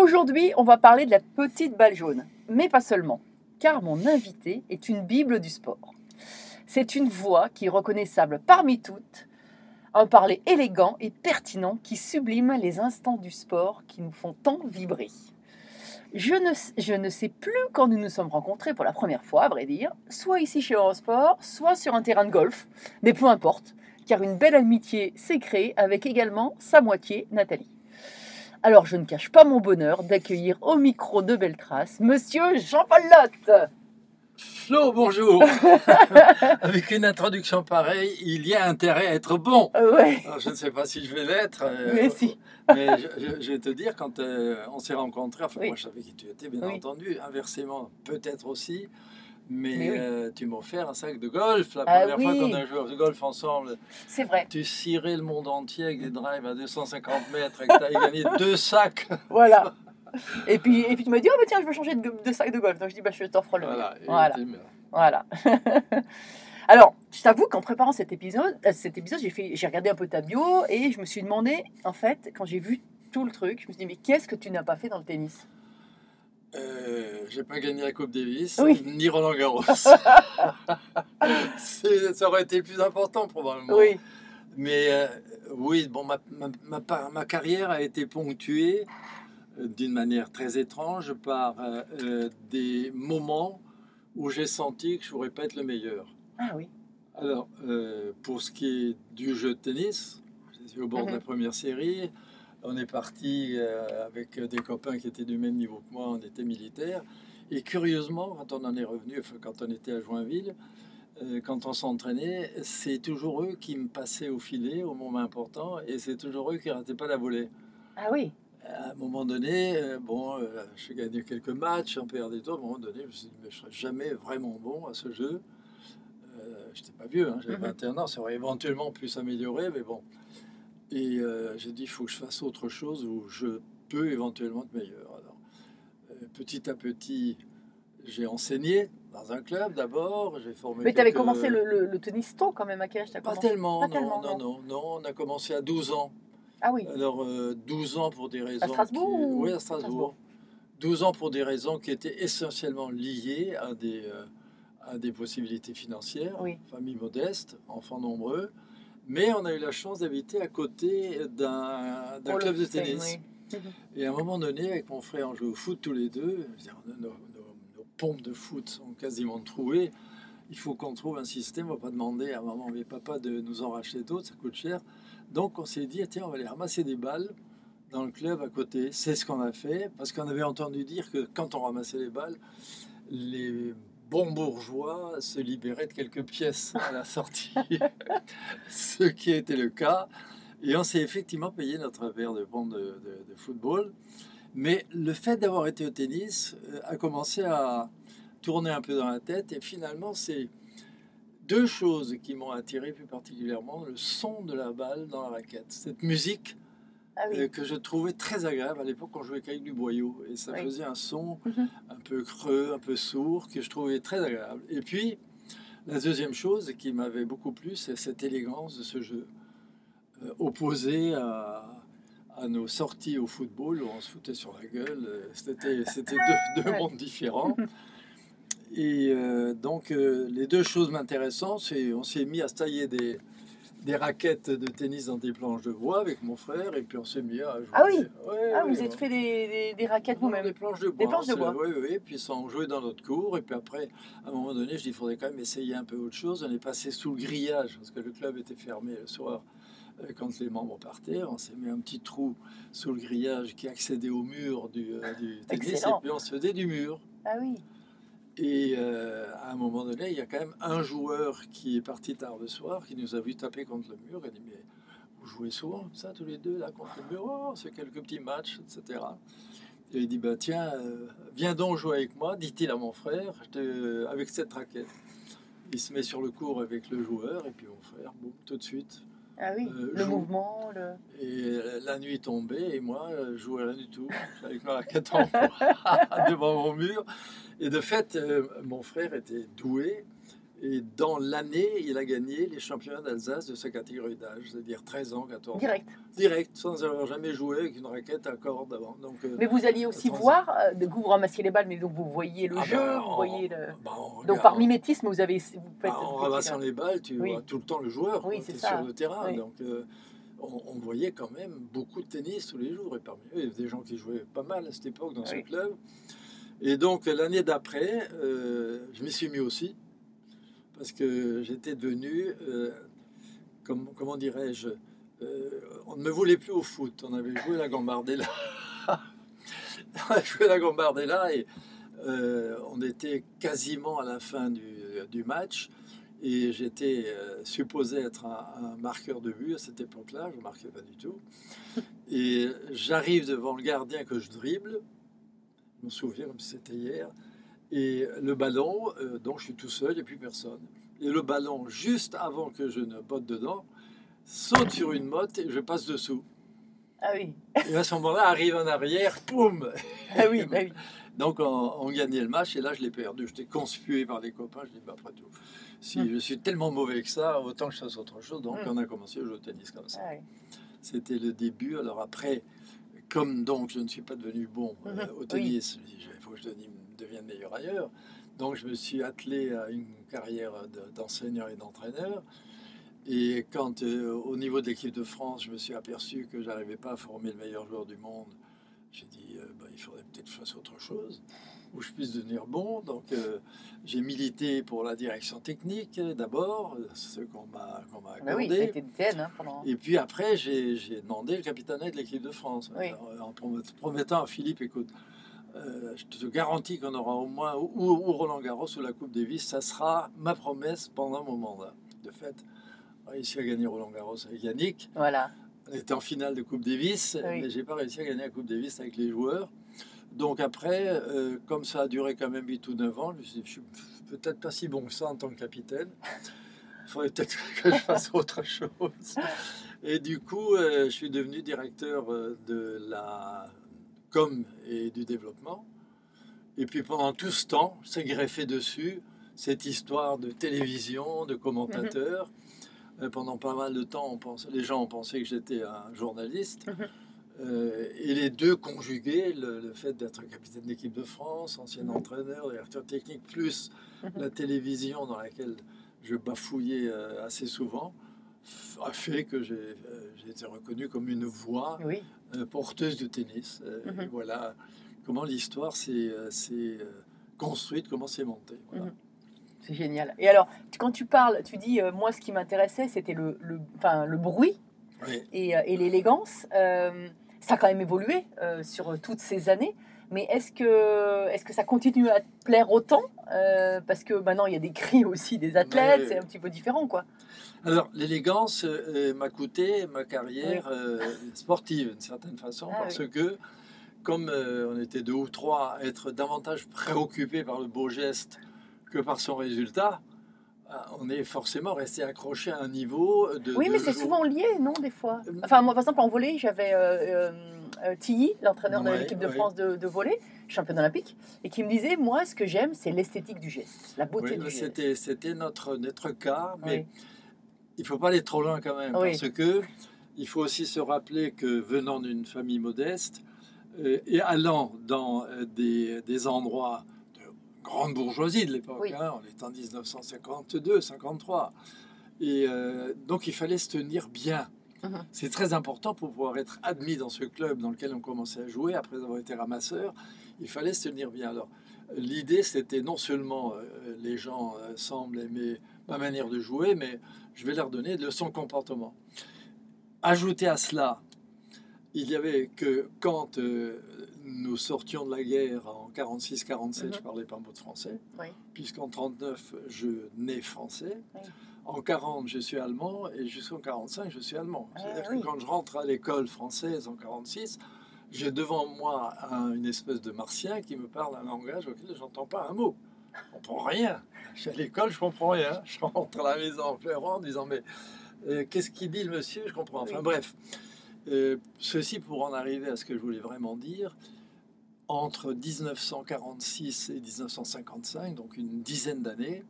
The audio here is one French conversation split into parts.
Aujourd'hui, on va parler de la petite balle jaune, mais pas seulement, car mon invité est une Bible du sport. C'est une voix qui est reconnaissable parmi toutes, un parler élégant et pertinent qui sublime les instants du sport qui nous font tant vibrer. Je ne, sais plus quand nous nous sommes rencontrés pour la première fois, à vrai dire, soit ici chez Eurosport, soit sur un terrain de golf, mais peu importe, car une belle amitié s'est créée avec également sa moitié, Nathalie. Alors je ne cache pas mon bonheur d'accueillir au micro de Belle Trace Monsieur Jean-Paul Lotte. Flo, bonjour. Avec une introduction pareille, il y a intérêt à être bon. Euh, ouais, Alors, je ne sais pas si je vais l'être. euh, mais si. mais je, je- je vais te dire, quand euh, on s'est rencontrés, enfin, Oui. moi je savais qui tu étais, bien Oui. entendu, inversement, peut-être aussi. Mais, Mais oui. euh, tu m'as offert un sac de golf la Ah première fois qu'on a joué au golf ensemble. C'est vrai. Tu cirais le monde entier avec des drives à 250 mètres et que tu as gagné deux sacs. Voilà. Et puis, et puis tu m'as dit, oh bah tiens, je veux changer de, de sac de golf. Donc je dis, bah je t'offre le. Voilà. Voilà. Voilà. Alors, je t'avoue qu'en préparant cet épisode, euh, cet épisode, j'ai fait, j'ai regardé un peu ta bio et je me suis demandé, en fait, quand j'ai vu tout le truc, je me suis dit, mais qu'est-ce que tu n'as pas fait dans le tennis? Euh, j'ai pas gagné la Coupe Davis, Oui. ni Roland Garros. Ça aurait été plus important probablement. Oui. Mais euh, oui, bon, ma, ma, ma, par- ma carrière a été ponctuée euh, d'une manière très étrange par des moments où j'ai senti que je ne pourrais pas être le meilleur. Ah oui. Alors, pour ce qui est du jeu de tennis, j'étais au bord de la Mhm. première série. On est parti euh, avec des copains qui étaient du même niveau que moi, on était militaires. Et curieusement, quand on en est revenu, quand on était à Joinville, euh, quand on s'entraînait, c'est toujours eux qui me passaient au filet au moment important et c'est toujours eux qui n'arrêtaient pas la volée. Ah oui. À un moment donné, euh, bon, j'ai gagné quelques matchs, j'en perdais d'autres. À un moment donné, je me suis dit, mais je ne serai jamais vraiment bon à ce jeu. Euh, je n'étais pas vieux, hein, j'avais Mhm. 21 ans, ça aurait éventuellement pu s'améliorer, mais bon. Et euh, j'ai dit, il faut que je fasse autre chose où je peux éventuellement être meilleur. Alors, euh, petit à petit, j'ai enseigné dans un club d'abord. J'ai formé. Mais tu avais quelques- commencé le, le- le tennis tôt quand même, à quel âge t'as Pas commencé tellement, Pas non, tellement, non, non, non. On a commencé à 12 ans. Ah oui. Alors, euh, 12 ans pour des raisons. Strasbourg qui- ou- Oui, à Strasbourg. Strasbourg. 12 ans pour des raisons qui étaient essentiellement liées à des, euh, à des possibilités financières, Oui. famille modeste, enfants nombreux. Mais on a eu la chance d'habiter à côté d'un club de tennis. oui. Et à un moment donné, avec mon frère, on jouait au foot tous les deux. Nos, nos- nos pompes de foot sont quasiment trouées. Il faut qu'on trouve un système. On ne va pas demander à maman et papa de nous en racheter d'autres, ça coûte cher. Donc on s'est dit, tiens, on va aller ramasser des balles dans le club à côté. C'est ce qu'on a fait, parce qu'on avait entendu dire que quand on ramassait les balles, les bons bourgeois se libéraient de quelques pièces à la sortie. ce qui était le cas. Et on s'est effectivement payé notre verre de bon de football. Mais le fait d'avoir été au tennis euh, a commencé à tourner un peu dans la tête. Et finalement, c'est deux choses qui m'ont attiré plus particulièrement. Le son de la balle dans la raquette. Cette musique Ah oui. que je trouvais très agréable. À l'époque, on jouait qu'avec du boyau. Et ça Oui. faisait un son Mhm. un peu creux, un peu sourd, que je trouvais très agréable. Et puis, la deuxième chose qui m'avait beaucoup plu, c'est cette élégance de ce jeu, euh, opposé à, à nos sorties au football où on se foutait sur la gueule. C'était, c'était deux, deux Ouais. mondes différents. Et euh, donc, euh, les deux choses m'intéressant, c'est on s'est mis à se tailler des, des raquettes de tennis dans des planches de bois avec mon frère et puis on s'est mis à jouer. Ah oui Ouais, Ah, vous êtes fait des, des- des raquettes vous-même Des planches de bois. planches de bois. Oui, oui. Puis on jouait dans notre cours. Et puis après, à un moment donné, je dis, il faudrait quand même essayer un peu autre chose. On est passé sous le grillage parce que le club était fermé le soir euh, quand les membres partaient. On s'est mis un petit trou sous le grillage qui accédait au mur du, euh, du tennis. Excellent. Et puis on se faisait du mur. Ah oui. Et euh, à un moment donné, il y a quand même un joueur qui est parti tard le soir, qui nous a vu taper contre le mur. Il a dit Mais vous jouez souvent comme ça, tous les deux, là, contre le mur? Oh, fait quelques petits matchs, etc. Et il dit bah, Tiens, euh, viens donc jouer avec moi, dit-il à mon frère, avec cette raquette. Il se met sur le court avec le joueur, et puis mon frère, boum, tout de suite. Ah oui. Euh, le joue. mouvement, le. Et la nuit tombait, et moi, je jouais rien du tout, avec ma raquette en devant mon mur. Et de fait, euh, mon frère était doué, et dans l'année, il a gagné les championnats d'Alsace de sa catégorie d'âge, c'est-à-dire 13 ans, 14 ans. Direct. Direct, sans avoir jamais joué avec une raquette à cordes avant. Donc, euh, Mais vous alliez aussi voir, euh, de vous ramassiez les balles, mais donc vous voyez le ah jeu, ben, vous voyez le. bah, on Donc par mimétisme, vous avez. Vous faites bah, en ramassant les balles, tu Oui. vois tout le temps le joueur Oui, c'est sur le terrain. Oui. Donc, euh, on, on voyait quand même beaucoup de tennis tous les jours. Et parmi eux, il y avait des gens qui jouaient pas mal à cette époque dans ce club. Et donc, l'année d'après, euh, je m'y suis mis aussi. Parce que j'étais devenu, euh, comme, comment dirais-je, euh, on ne me voulait plus au foot. On avait joué la Gambardella. on a joué la Gambardella et on était quasiment à la fin du, match. Et j'étais supposé être un, un marqueur de but à cette époque-là, je ne marquais pas du tout. Et j'arrive devant le gardien que je dribble, je me souviens comme si c'était hier, et le ballon, euh, donc je suis tout seul, il n'y a plus personne. Et le ballon, juste avant que je ne botte dedans, saute sur une motte et je passe dessous. Ah oui. Et à ce moment-là, arrive en arrière, poum Ah oui, bah oui. donc on, on gagnait le match et là je l'ai perdu. J'étais conspué par les copains. Je dis bah, après tout, si Mm. je suis tellement mauvais que ça, autant que je fasse autre chose. Donc Mm. on a commencé à jouer au tennis comme ça. Ah oui. C'était le début. Alors après, comme donc je ne suis pas devenu bon euh, Mhm. au tennis, il faut que je devienne- meilleur ailleurs. Donc je me suis attelé à une carrière de- d'enseignant et d'entraîneur. Et quand euh, au niveau de l'équipe de France, je me suis aperçu que j'arrivais pas à former le meilleur joueur du monde, j'ai dit euh, bah, il faudrait peut-être que je fasse autre chose où je puisse devenir bon. Donc euh, j'ai milité pour la direction technique euh, d'abord, euh, ce qu'on m'a qu'on m'a Bah oui, été DTN hein, pendant. Et puis après, j'ai j'ai demandé le capitaine de l'équipe de France, Oui. En promet- promettant à Philippe, écoute, euh, je te garantis qu'on aura au moins ou, ou Roland Garros ou la Coupe Davis, ça sera ma promesse pendant mon mandat. De fait, on a réussi à gagner Roland Garros avec Yannick. Voilà. On était en finale de Coupe Davis, Oui. mais j'ai pas réussi à gagner la Coupe Davis avec les joueurs. Donc après, euh, comme ça a duré quand même 8 ou 9 ans, je me suis dit, je suis peut-être pas si bon que ça en tant que capitaine. Il faudrait peut-être que je fasse autre chose. Et du coup, euh, je suis devenu directeur euh, de la com et du développement. Et puis pendant tout ce temps, s'est greffé dessus cette histoire de télévision, de commentateur. Euh, pendant pas mal de temps, on pense, les gens ont pensé que j'étais un journaliste. Mhm. Euh, et les deux conjugués, le, le fait d'être capitaine d'équipe de France, ancien entraîneur, directeur technique, plus Mhm. la télévision dans laquelle je bafouillais euh, assez souvent, a fait que j'ai euh, j'ai été reconnu comme une voix Oui. porteuse de tennis. Mhm. et voilà comment l'histoire s'est construite, comment c'est monté. Voilà. Mhm. C'est génial. Et alors, quand tu parles, tu dis, moi, ce qui m'intéressait, c'était le, le, enfin, le bruit Oui. et, et l'élégance. Euh, ça a quand même évolué euh, sur toutes ces années. Mais est-ce que, est que ça continue à te plaire autant Euh, Parce que maintenant, il y a des cris aussi des athlètes, Ouais. c'est un petit peu différent, quoi. Alors, l'élégance euh, m'a coûté ma carrière euh, sportive, d'une certaine façon, Ah parce que, comme euh, on était deux ou trois être davantage préoccupés par le beau geste que par son résultat, euh, on est forcément resté accroché à un niveau de. Oui, de mais c'est souvent lié, non, des fois? Euh, Enfin, moi, par exemple, en volley, j'avais euh, euh, euh, Tilly, l'entraîneur de l'équipe de ouais. France de, de volley, championne olympique, et qui me disait, moi, ce que j'aime, c'est l'esthétique du geste, la beauté Oui, du geste. c'était, c'était notre, notre cas, mais Oui. il faut pas aller trop loin quand même, Oui. parce que il faut aussi se rappeler que venant d'une famille modeste euh, et allant dans des, des endroits grande bourgeoisie de l'époque, Oui. hein, on est en 1952, 53, Et euh, donc il fallait se tenir bien. Mhm. C'est très important pour pouvoir être admis dans ce club dans lequel on commençait à jouer après avoir été ramasseur. Il fallait se tenir bien. Alors l'idée c'était non seulement euh, les gens euh, semblent aimer ma manière de jouer, mais je vais leur donner de de comportement. Ajouter à cela, il y avait que quand nous sortions de la guerre en 46-47, Mhm. je parlais pas un mot de français, Oui. puisqu'en 39 je nais français. Oui. En 40, je suis allemand et jusqu'en 45, je suis allemand. Ah, C'est-à-dire oui. que quand je rentre à l'école française en 46, j'ai devant moi un- une espèce de martien qui me parle un langage auquel je n'entends pas un mot. Je comprends rien. Je suis à l'école, je comprends rien. Je rentre à la maison en pleurant en disant Mais euh, qu'est-ce qu'il dit le monsieur? Je comprends. Enfin bref. Euh, ceci pour en arriver à ce que je voulais vraiment dire. Entre 1946 et 1955, donc une dizaine d'années,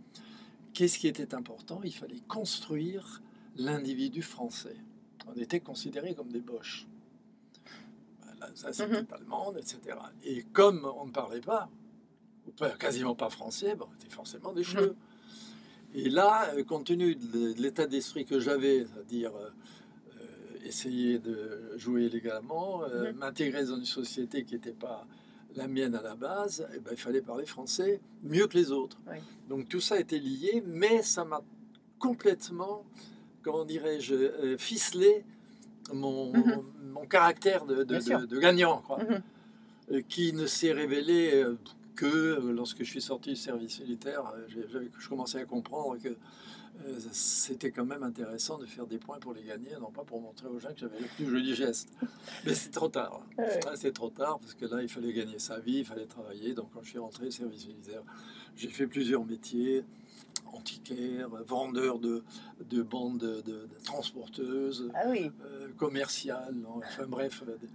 qu'est-ce qui était important? Il fallait construire l'individu français. On était considérés comme des boches. L'Alsace Mhm. était allemande, etc. Et comme on ne parlait pas, ou pas, quasiment pas français, bon, on était forcément des cheveux. Et là, euh, compte tenu de l'état d'esprit que j'avais, c'est-à-dire euh, essayer de jouer légalement, euh, Mhm. m'intégrer dans une société qui n'était pas la mienne à la base, eh ben, il fallait parler français mieux que les autres. Oui. Donc tout ça était lié, mais ça m'a complètement, comment dirais-je, euh, ficelé mon, Mhm. mon caractère de, de- gagnant, quoi, Mhm. euh, qui ne s'est révélé que lorsque je suis sorti du service militaire, j'avais- je commençais à comprendre que c'était quand même intéressant de faire des points pour les gagner, non pas pour montrer aux gens que j'avais le plus joli geste. Mais c'est trop tard. Ah, c'est trop tard parce que là, il fallait gagner sa vie, il fallait travailler. Donc, quand je suis rentré au service militaire, j'ai fait plusieurs métiers antiquaires, vendeur de, de bandes de, de- de transporteuses, Ah oui. euh, commerciales, non, enfin bref, euh, des,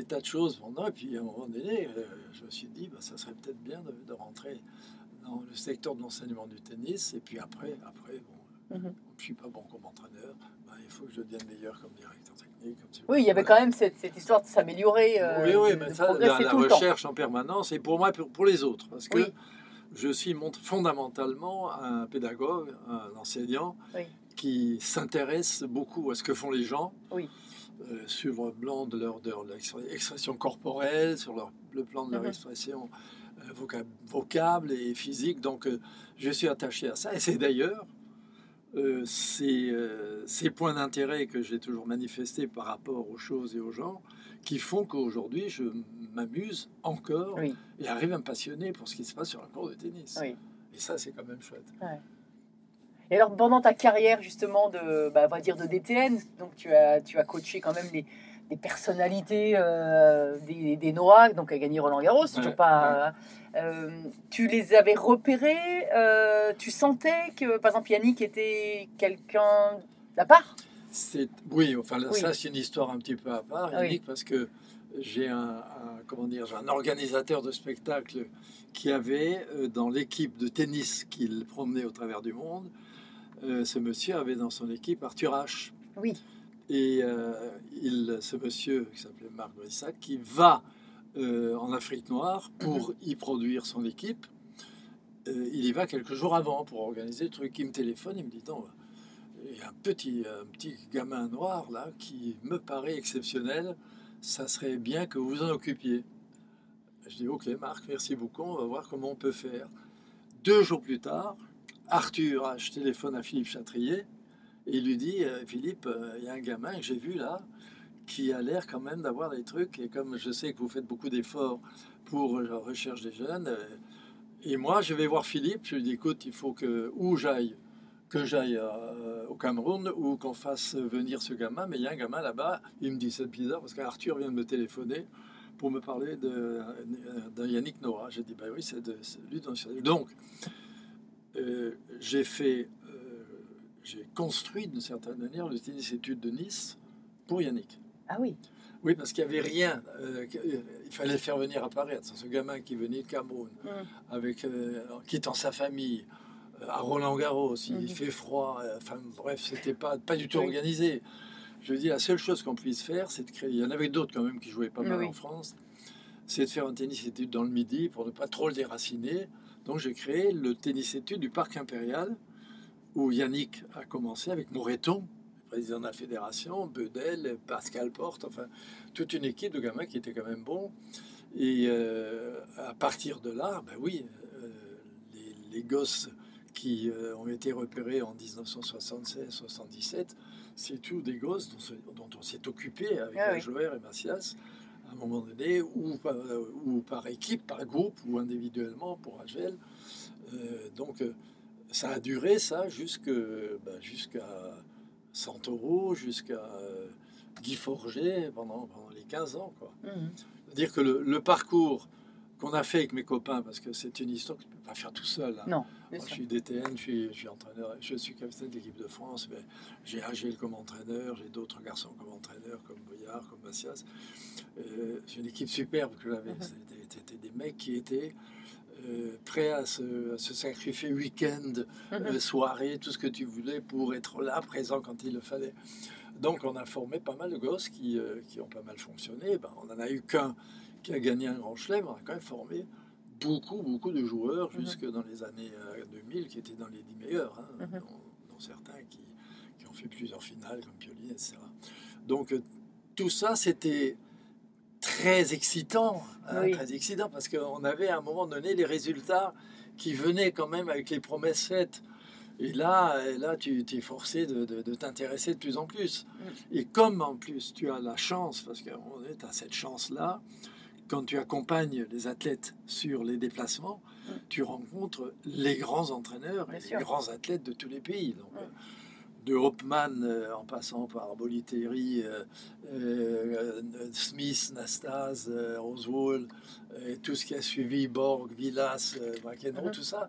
des tas de choses. Et puis, à un moment donné, euh, je me suis dit, bah, ça serait peut-être bien de rentrer dans le secteur de l'enseignement du tennis. Et puis après, après bon, Mhm. je suis pas bon comme entraîneur, bah, il faut que je devienne meilleur comme directeur technique. comme Oui, il y avait quand même cette, cette histoire de s'améliorer, euh, oui, oui, de, mais de ça, la, la recherche en permanence, et pour moi, pour, pour les autres, parce que Oui. je suis fondamentalement un pédagogue, un enseignant, Oui. qui s'intéresse beaucoup à ce que font les gens, Oui. euh, sur le plan de leur, de leur expression corporelle, sur leur- le plan de leur Mhm. expression euh, voca- vocable et physique. Donc, euh, je suis attaché à ça, et c'est d'ailleurs euh, ces, euh, ces points d'intérêt que j'ai toujours manifestés par rapport aux choses et aux gens qui font qu'aujourd'hui je m'amuse encore Oui. et arrive à me passionner pour ce qui se passe sur un cours de tennis. Oui. Et ça, c'est quand même chouette. Et alors, pendant ta carrière, justement, de, bah, on va dire de DTN, donc tu as, tu as coaché quand même les, des personnalités euh, des, des donc à gagner Roland Garros, toujours Ouais, pas. euh, tu les avais repérés, euh, tu sentais que, par exemple, Yannick était quelqu'un d'à part? C'est oui, enfin là, Oui. ça c'est une histoire un petit peu à part, oui. Yannick, parce que j'ai un, un- comment dire, j'ai un organisateur de spectacle qui avait euh, dans l'équipe de tennis qu'il promenait au travers du monde, euh, ce monsieur avait dans son équipe Arthur H. Oui. Et euh, il, ce monsieur qui s'appelait Marc Brissac, qui va euh, en Afrique noire pour Mhm. y produire son équipe. Euh, il y va quelques jours avant pour organiser le truc. Il me téléphone, il me dit non, il y a un petit, un petit gamin noir là qui me paraît exceptionnel. Ça serait bien que vous vous en occupiez. Je dis ok Marc, merci beaucoup, on va voir comment on peut faire. Deux jours plus tard, Arthur téléphone à Philippe Chatrier et il lui dit euh, Philippe, euh, il y a un gamin que j'ai vu là qui a l'air quand même d'avoir des trucs et comme je sais que vous faites beaucoup d'efforts pour euh, la recherche des jeunes, et moi je vais voir Philippe, je lui dis écoute, il faut que où j'aille, que j'aille au Cameroun ou qu'on fasse venir ce gamin, mais il y a un gamin là-bas, il me dit c'est bizarre parce qu'Arthur vient de me téléphoner pour me parler de, Yannick Noah. J'ai dit bah oui, c'est de lui Donc j'ai fait, j'ai construit d'une certaine manière le tennis études de Nice pour Yannick. Ah oui. Oui, parce qu'il n'y avait rien. euh, il fallait faire venir apparaître. Ce gamin qui venait de Cameroun, Mhm. avec, euh, quittant sa famille, euh, à Roland Garros, il Mhm. fait froid. Enfin, bref, c'était pas, pas du tout Oui. organisé. Je dis, la seule chose qu'on puisse faire, c'est de créer. Il y en avait d'autres quand même qui jouaient pas mal Oui. en France. C'est de faire un tennis étude dans le midi pour ne pas trop le déraciner. Donc j'ai créé le tennis étude du Parc Impérial où Yannick a commencé avec Moreton, président de la fédération, Bedel, Pascal Porte, enfin toute une équipe de gamins qui étaient quand même bons. Et euh, à partir de là, ben oui, euh, les, les gosses qui euh, ont été repérés en 1976-77, c'est tous des gosses dont, on s'est occupé avec Ah oui. Et Macias à un moment donné, ou par, ou par équipe, par groupe, ou individuellement pour Agel. Donc ça a duré ça ben, jusqu'à Santoro, jusqu'à euh, Guy Forget pendant, pendant les 15 ans. Quoi. Mhm. C'est-à-dire que le, le parcours qu'on a fait avec mes copains, parce que c'est une histoire que tu ne peux pas faire tout seul. hein. Non, je suis DTN, je suis, je suis entraîneur, je suis capitaine de l'équipe de France, mais j'ai Agel comme entraîneur, j'ai d'autres garçons comme entraîneurs, comme Boyard, comme Macias. Euh, j'ai une équipe superbe que j'avais. C'était c'était des mecs qui étaient euh, prêts à se, à se sacrifier week-end, Mhm. euh, soirée, tout ce que tu voulais pour être là, présent quand il le fallait. Donc on a formé pas mal de gosses qui, euh, qui ont pas mal fonctionné. Ben, on n'en a eu qu'un qui a gagné un grand chelem, on a quand même formé beaucoup, beaucoup de joueurs Mhm. jusque dans les années euh, 2000 qui étaient dans les 10 meilleurs, hein, Mhm. dont, dont certains qui, qui ont fait plusieurs finales comme Pioli, etc. Donc tout ça, c'était très excitant, hein, Oui. très excitant parce qu'on avait à un moment donné les résultats qui venaient quand même avec les promesses faites. Et là, et là tu, tu es forcé de, de- de t'intéresser de plus en plus. Et comme en plus tu as la chance, parce qu'on est à cette chance-là, quand tu accompagnes les athlètes sur les déplacements, tu rencontres les grands entraîneurs Bien et sûr. les grands athlètes de tous les pays. Donc, de Hopman euh, en passant par Boliteri, euh, euh, Smith, Nastase, Oswald, et tout ce qui a suivi, Borg, Villas, euh, McEnroe, Mhm. tout ça,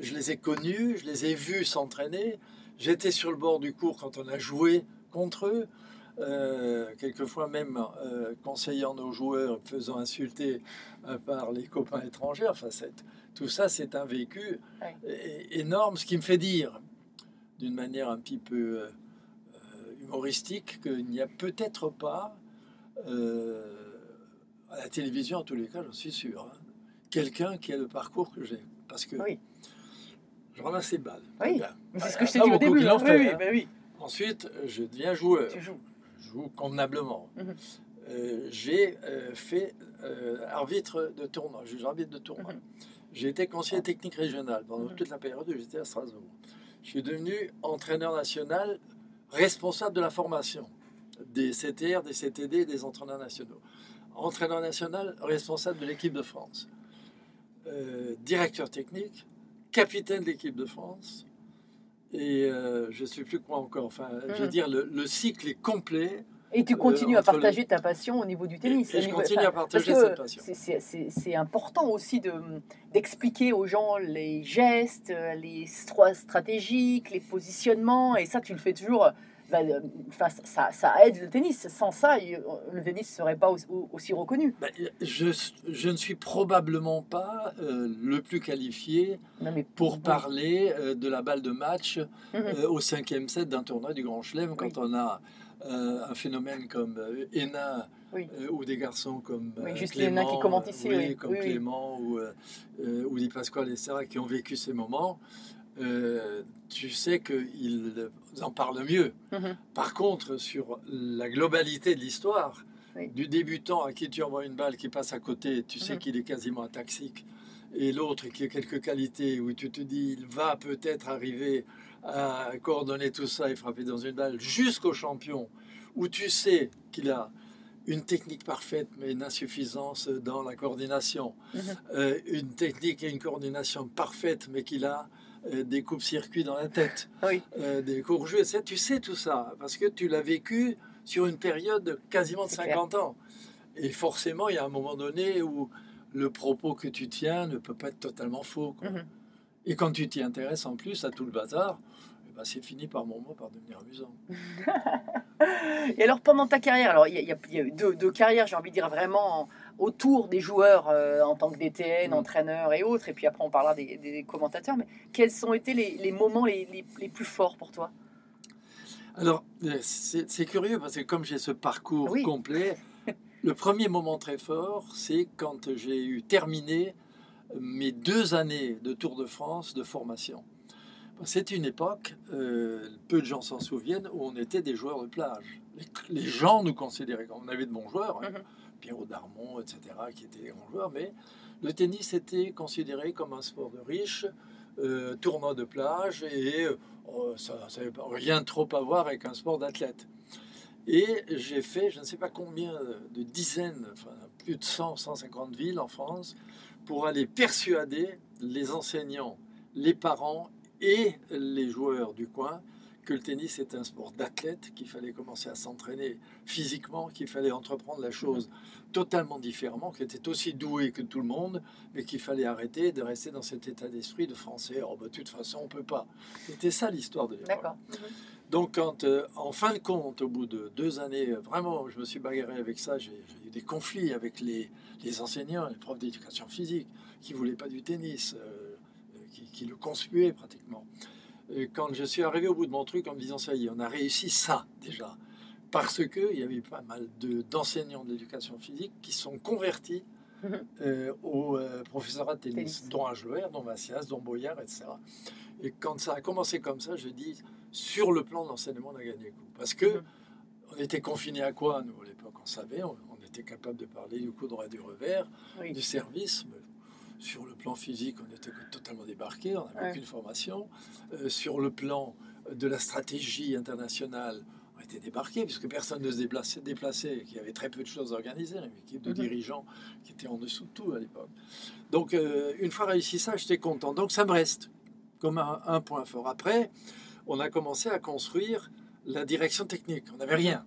je les ai connus, je les ai vus s'entraîner. J'étais sur le bord du cours quand on a joué contre eux. Euh, quelquefois même euh, conseillant nos joueurs, faisant insulter euh, par les copains étrangers. Enfin, tout ça, c'est un vécu Ouais. énorme, ce qui me fait dire, d'une manière un petit peu euh, euh, humoristique, qu'il n'y a peut-être pas, euh, à la télévision en tous les cas, j'en suis sûr, hein, quelqu'un qui a le parcours que j'ai. Parce que Oui. je ramasse les balles. Oui. C'est ce que je t'ai Ah, dit au début. hein. fait, oui, hein. oui, Ensuite, je deviens joueur. tu joues. Je joue convenablement. Mhm. Euh, j'ai euh, fait euh, arbitre de tournoi, juge arbitre de tournoi. Mhm. J'ai été conseiller technique régional pendant Mhm. toute la période où j'étais à Strasbourg. Je suis devenu entraîneur national, responsable de la formation des CTR, des CTD et des entraîneurs nationaux. Entraîneur national, responsable de l'équipe de France. Euh, directeur technique, capitaine de l'équipe de France. Et euh, je ne sais plus quoi encore. Enfin, je veux Mhm. dire, le, le cycle est complet. Et tu continues à partager ta passion au niveau du tennis. Et au je niveau- continue enfin, à partager cette passion. c'est- important aussi de- d'expliquer aux gens les gestes, euh, les stra- stratégiques, les positionnements. Et ça, tu le fais toujours. euh, bah, euh, enfin, ça, ça aide le tennis. Sans ça, il- le tennis ne serait pas aussi, reconnu. Ben, je, je ne suis probablement pas euh, le plus qualifié Non, mais pour parler euh, de la balle de match Mhm. euh, au cinquième set d'un tournoi du Grand Chelem quand on a euh, un phénomène comme euh, Oui. euh, ou des garçons comme Oui, euh, juste Clément, qui commente ici, oui, oui. comme. Clément ou, ou Di Pasquale, etc., qui ont vécu ces moments, tu sais qu'ils en parlent mieux. Mhm. Par contre, sur la globalité de l'histoire, du débutant à qui tu envoies une balle qui passe à côté, tu sais Mhm. qu'il est quasiment ataxique, et l'autre qui a quelques qualités où tu te dis il va peut-être arriver à coordonner tout ça et frapper dans une balle jusqu'au champion, où tu sais qu'il a une technique parfaite mais une insuffisance dans la coordination, Mhm. Euh, une technique et une coordination parfaite mais qu'il a euh, des coupes-circuits dans la tête Oui. euh, des courts-jeux, etc. Tu sais tout ça, parce que tu l'as vécu sur une période de quasiment de C'est 50 ans. Et forcément, il y a un moment donné où le propos que tu tiens ne peut pas être totalement faux. quoi. Mhm. Et quand tu t'y intéresses en plus à tout le bazar, ben, c'est fini par moment par devenir amusant. Et alors, pendant ta carrière, alors il y, a- il y a- il y a eu deux, deux carrières, j'ai envie de dire, vraiment autour des joueurs euh, en tant que DTN, Mm. entraîneur et autres, et puis après on parlera des, des commentateurs, mais quels ont été les, les moments les, les- les plus forts pour toi? Alors, euh, c'est c'est curieux parce que comme j'ai ce parcours Oui. complet, le premier moment très fort, c'est quand j'ai eu terminé mes deux années de Tour de France de formation. C'est une époque, euh, peu de gens s'en souviennent, où on était des joueurs de plage. Les, les gens nous considéraient comme on avait de bons joueurs, hein, Mhm. Pierrot Darmon, etc., qui étaient des grands joueurs, mais le tennis était considéré comme un sport de riches, euh, tournoi de plage, et euh, oh, ça n'avait rien trop à voir avec un sport d'athlète. Et j'ai fait, je ne sais pas combien de dizaines, enfin plus de 100, 150 villes en France, pour aller persuader les enseignants, les parents et les joueurs du coin que le tennis est un sport d'athlète, qu'il fallait commencer à s'entraîner physiquement, qu'il fallait entreprendre la chose totalement différemment, qu'il était aussi doué que tout le monde, mais qu'il fallait arrêter de rester dans cet état d'esprit de français. Oh, bah, de toute façon, on peut pas. C'était ça l'histoire de l'époque. Mhm. Donc, quand, euh, en fin de compte, au bout de deux années, euh, vraiment, je me suis bagarré avec ça. J'ai j'ai eu des conflits avec les, les enseignants, les profs d'éducation physique, qui voulaient pas du tennis, euh, qui, qui le conspuaient pratiquement. Et quand je suis arrivé au bout de mon truc en me disant, ça y est, on a réussi ça déjà. Parce qu'il y avait pas mal de- d'enseignants de l'éducation physique qui sont convertis euh, au euh, professorat de tennis, Tennis. dont Angloer, dont Macias, dont Boyard, etc. Et quand ça a commencé comme ça, je dis, sur le plan de l'enseignement, on a gagné coup. Parce que Mhm. on était confinés à quoi, nous, à l'époque? On savait, on, on était capable de parler du coup droit et du revers, Oui. du service. Sur le plan physique, on était totalement débarqués, on n'avait Ouais. aucune formation. Euh, sur le plan de la stratégie internationale, on était débarqués, puisque personne ne se déplaçait, déplaçait qu'il y avait très peu de choses organisées, une équipe de Mhm. dirigeants qui était en dessous de tout à l'époque. Donc, euh, une fois réussi ça, j'étais content. Donc, ça me reste comme un, un point fort. Après, on a commencé à construire la direction technique. On n'avait rien.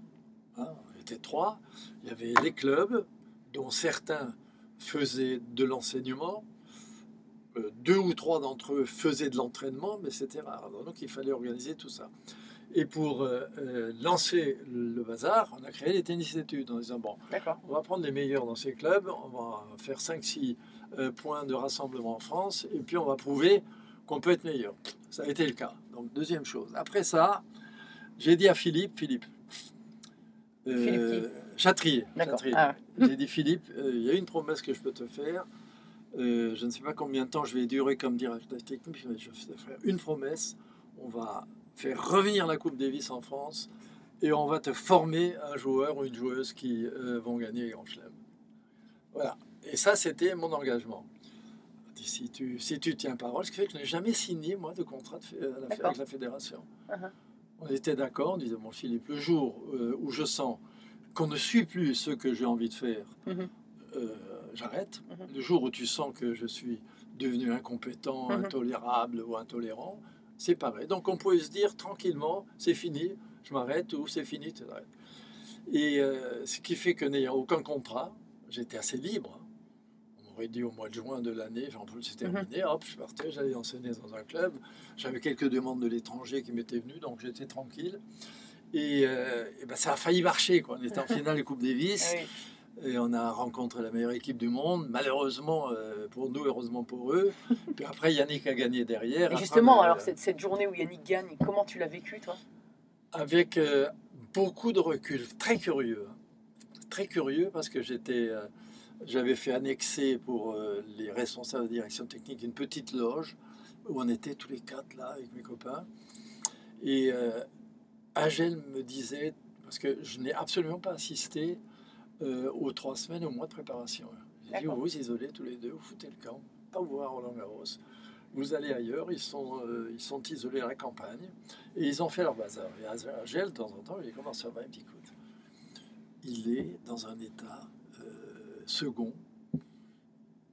hein. on était trois. Il y avait les clubs, dont certains faisaient de l'enseignement. Euh, deux ou trois d'entre eux faisaient de l'entraînement, mais c'était rare. Donc, il fallait organiser tout ça. Et pour euh, euh, lancer le bazar, on a créé les tennis études en disant bon, on va prendre les meilleurs dans ces clubs, on va faire 5-6 euh, points de rassemblement en France, et puis on va prouver qu'on peut être meilleur. Ça a été le cas. Donc, deuxième chose. Après ça, j'ai dit à Philippe, Philippe, Philippe Chatrier. Ah, j'ai dit Philippe, euh, il y a une promesse que je peux te faire. Euh, je ne sais pas combien de temps je vais durer comme directeur technique, mais je vais te faire une promesse. On va faire revenir la Coupe Davis en France et on va te former un joueur ou une joueuse qui euh, vont gagner les Grands Chelems. Voilà. Et ça, c'était mon engagement. Si tu, si tu tiens parole, ce qui fait que je n'ai jamais signé, moi, de contrat de avec la fédération. Uh-huh. On était d'accord, on disait, mon Philippe, le jour où je sens qu'on ne suit plus ce que j'ai envie de faire, Mhm. euh, j'arrête. Mhm. Le jour où tu sens que je suis devenu incompétent, Mhm. intolérable ou intolérant, c'est pareil. Donc on pouvait se dire tranquillement, c'est fini, je m'arrête ou c'est fini, tu t'arrêtes. Et euh, ce qui fait que n'ayant aucun contrat, j'étais assez libre. On m'aurait dit au mois de juin de l'année, j'en plus c'est terminé, hop, je partais, j'allais enseigner dans un club. J'avais quelques demandes de l'étranger qui m'étaient venues, donc j'étais tranquille. Et, euh, et ben, ça a failli marcher. Quoi. On était en finale de Coupe Davis. Ah oui. Et on a rencontré la meilleure équipe du monde, malheureusement euh, pour nous, heureusement pour eux. Puis après, Yannick a gagné derrière. Et justement, euh, alors cette, cette journée où Yannick gagne, comment tu l'as vécu, toi? Avec euh, beaucoup de recul, très curieux. hein. Très curieux parce que j'étais, euh, j'avais fait annexer pour euh, les responsables de direction technique une petite loge où on était tous les quatre là avec mes copains. Et euh, Agel me disait, parce que je n'ai absolument pas assisté euh, aux trois semaines, au mois de préparation. J'ai dit, vous vous isolez tous les deux, vous foutez le camp, pas vous voir Roland Garros. Vous allez ailleurs, ils sont, euh, ils sont isolés à la campagne et ils ont fait leur bazar. Et Agel, de temps en temps, il commence à faire un petit coup. Il est dans un état euh, second,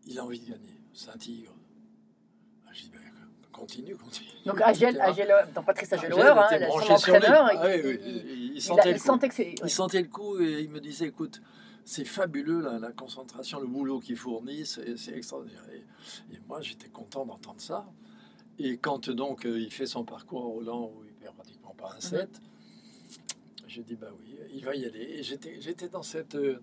il a envie de gagner, c'est un tigre. Ah, ben, continue, continue. Donc Agel. Agel, donc Patrice Agel Agelower, hein, le- branché son entraîneur, Ah il, oui, il- il- il il sentait a- le il coup. sentait que c'est... ouais. Il sentait le coup et il me disait, écoute, c'est fabuleux la, la concentration, le boulot qu'il fournit, c'est extraordinaire. Et, et moi, j'étais content d'entendre ça. Et quand donc euh, il fait son parcours à Roland où il perd pratiquement pas un set, j'ai dit, bah oui, il va y aller. Et j'étais j'étais dans cette, euh,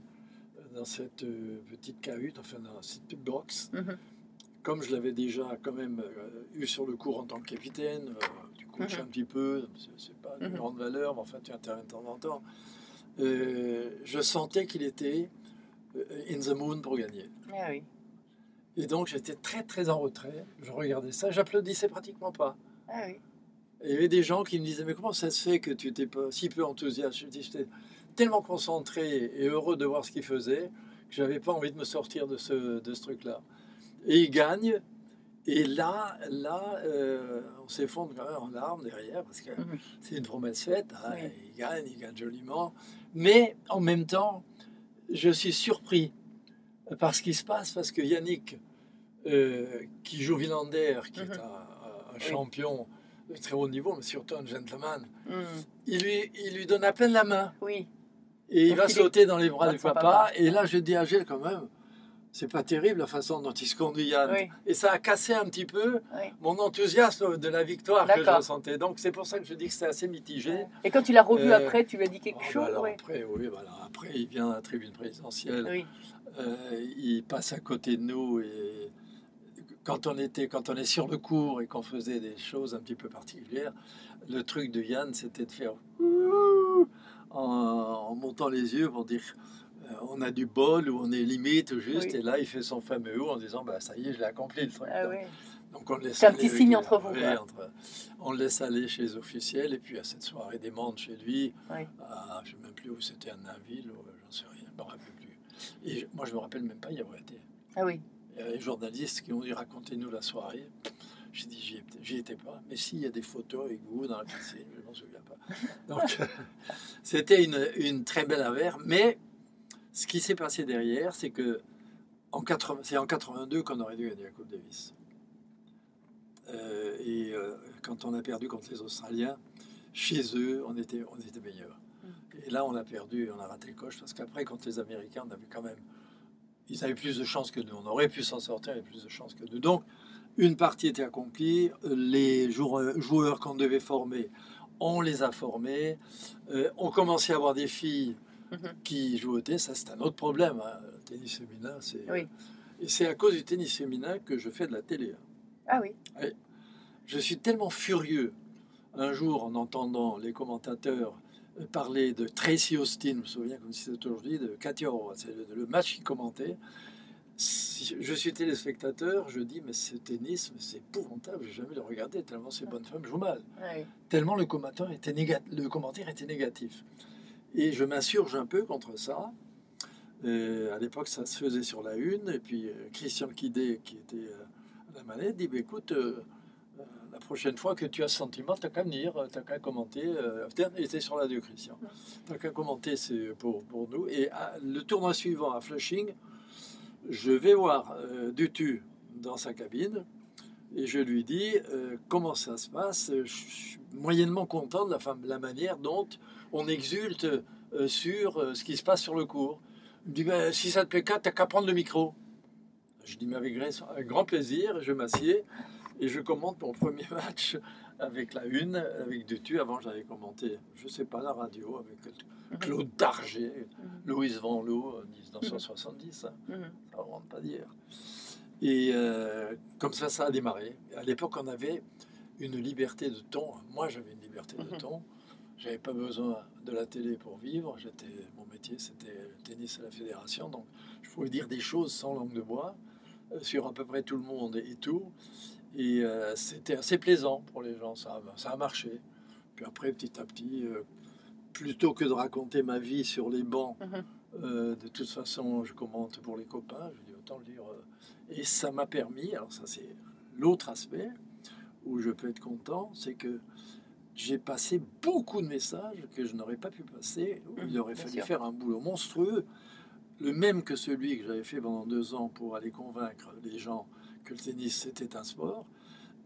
dans cette euh, petite cahute, enfin dans cette petite box, Mhm. Comme je l'avais déjà quand même euh, eu sur le cours en tant que capitaine, euh, tu coaches Mhm. un petit peu, c'est- pas de Mhm. grande valeur, mais enfin tu interviens de temps en temps. Euh, je sentais qu'il était in the moon pour gagner. Ah oui. Et donc j'étais très très en retrait, je regardais ça, j'applaudissais pratiquement pas. Ah oui. Et il y avait des gens qui me disaient, mais comment ça se fait que tu étais pas si peu enthousiaste? Je dis, j'étais tellement concentré et heureux de voir ce qu'il faisait que j'avais pas envie de me sortir de ce, de ce truc-là. Et il gagne. Et là, là euh, on s'effondre quand même en larmes derrière, parce que Mhm. c'est une promesse faite. hein, Oui. Il gagne, il gagne joliment. Mais en même temps, je suis surpris par ce qui se passe, parce que Yannick, euh, qui joue Villander, qui est Mhm. un, un- un Oui. champion de très haut niveau, mais surtout un gentleman, Mhm. il lui, il lui donne à peine la main. Oui, Et il Donc va il est- sauter dans les bras du papa. papa. Et là, je dis à Gilles, quand même, c'est pas terrible la façon dont il se conduit, Yann. oui, Et ça a cassé un petit peu oui. mon enthousiasme de la victoire que je ressentais. Donc c'est pour ça que je dis que c'était assez mitigé. Et quand tu l'as revu Euh, après, tu lui as dit quelque Oh, bah chose alors oui. après, oui, voilà. après, il vient à la tribune présidentielle, Oui, euh, il passe à côté de nous et quand on, était, quand on est sur le cours et qu'on faisait des choses un petit peu particulières, le truc de Yann, c'était de faire en, en montant les yeux pour dire on a du bol ou on est limite ou juste. Oui. Et là, il fait son fameux ouh en disant bah, ça y est, je l'ai accompli le truc. ah, Donc, oui. donc on laisse C'est un petit signe entre vous, entre- on le laisse aller chez les officiels et puis à cette soirée des Mandes chez lui, Oui. à, je ne sais même plus où c'était, à Nainville, ou, euh, j'en sais rien, je ne me rappelle plus. Et je- moi je ne me rappelle même pas y avoir été. Ah oui, Il y a les journalistes qui ont dit racontez-nous la soirée. J'ai dit j'y étais, j'y étais pas. Mais si, il y a des photos avec vous dans la piscine, je ne m'en souviens pas. Donc c'était une, une très belle affaire. Mais ce qui s'est passé derrière, c'est que en 80 c'est en 82 qu'on aurait dû gagner la Coupe Davis. Euh, et euh, quand on a perdu contre les Australiens, chez eux, on était, on était meilleurs. Et là, on a perdu, on a raté le coche, parce qu'après, contre les Américains, on avait quand même. Ils avaient plus de chances que nous. On aurait pu s'en sortir, ils avaient plus de chances que nous. Donc, une partie était accomplie. Les joueurs, joueurs qu'on devait former, on les a formés. Euh, on commençait à avoir des filles Mhm. qui jouent au tennis. Ça, c'est un autre problème. hein. Le tennis féminin, c'est. Oui. Et c'est à cause du tennis féminin que je fais de la télé. ah oui, Je suis tellement furieux un jour en entendant les commentateurs euh, parler de Tracy Austin, je me souviens comme si c'était aujourd'hui, de Katia Roy, c'est le, le match qu'il commentait. Si je suis téléspectateur, je dis mais ce tennis, c'est épouvantable, j'ai jamais le regardé tellement ces bonnes femmes jouent mal, oui. tellement le commentaire était, néga- le commentaire était négatif. Et je m'insurge un peu contre ça. À l'époque, ça se faisait sur la une, et puis euh, Christian Kidé, qui était euh, à la manette, dit bah, écoute, euh, la prochaine fois que tu as ce sentiment, tu n'as qu'à venir, tu n'as qu'à commenter. Euh, était sur la 2, Christian. Tu n'as qu'à commenter pour, pour nous. Et le tournoi suivant à Flushing, je vais voir Dutu dans sa cabine. Et je lui dis comment ça se passe? Je suis moyennement content de la manière dont on exulte euh, sur euh, ce qui se passe sur le cours. Il me dit Ben, si ça te plaît, t'as qu'à prendre le micro. Je dis mais avec, grand plaisir. Je m'assieds et je commente mon premier match avec la une, avec Dutu. Avant, j'avais commenté, je sais pas, la radio avec Claude Darger, Louise Van Loo, en 1970. hein Mhm. ça ne rentre pas d'hier. Et euh, comme ça, ça a démarré. À l'époque, on avait une liberté de ton. Moi, j'avais une liberté de Mhm. ton. J'avais pas besoin de la télé pour vivre. J'étais, mon métier, c'était le tennis à la fédération. Donc, je pouvais dire des choses sans langue de bois euh, sur à peu près tout le monde et tout. Et euh, c'était assez plaisant pour les gens. Ça, a- ça a marché. Puis après, petit à petit, euh, plutôt que de raconter ma vie sur les bancs, Mhm. euh, de toute façon, je commente pour les copains, je dis autant le dire. et ça m'a permis, alors ça c'est l'autre aspect où je peux être content, c'est que j'ai passé beaucoup de messages que je n'aurais pas pu passer, où il aurait bien fallu sûr. faire un boulot monstrueux, le même que celui que j'avais fait pendant deux ans pour aller convaincre les gens que le tennis c'était un sport.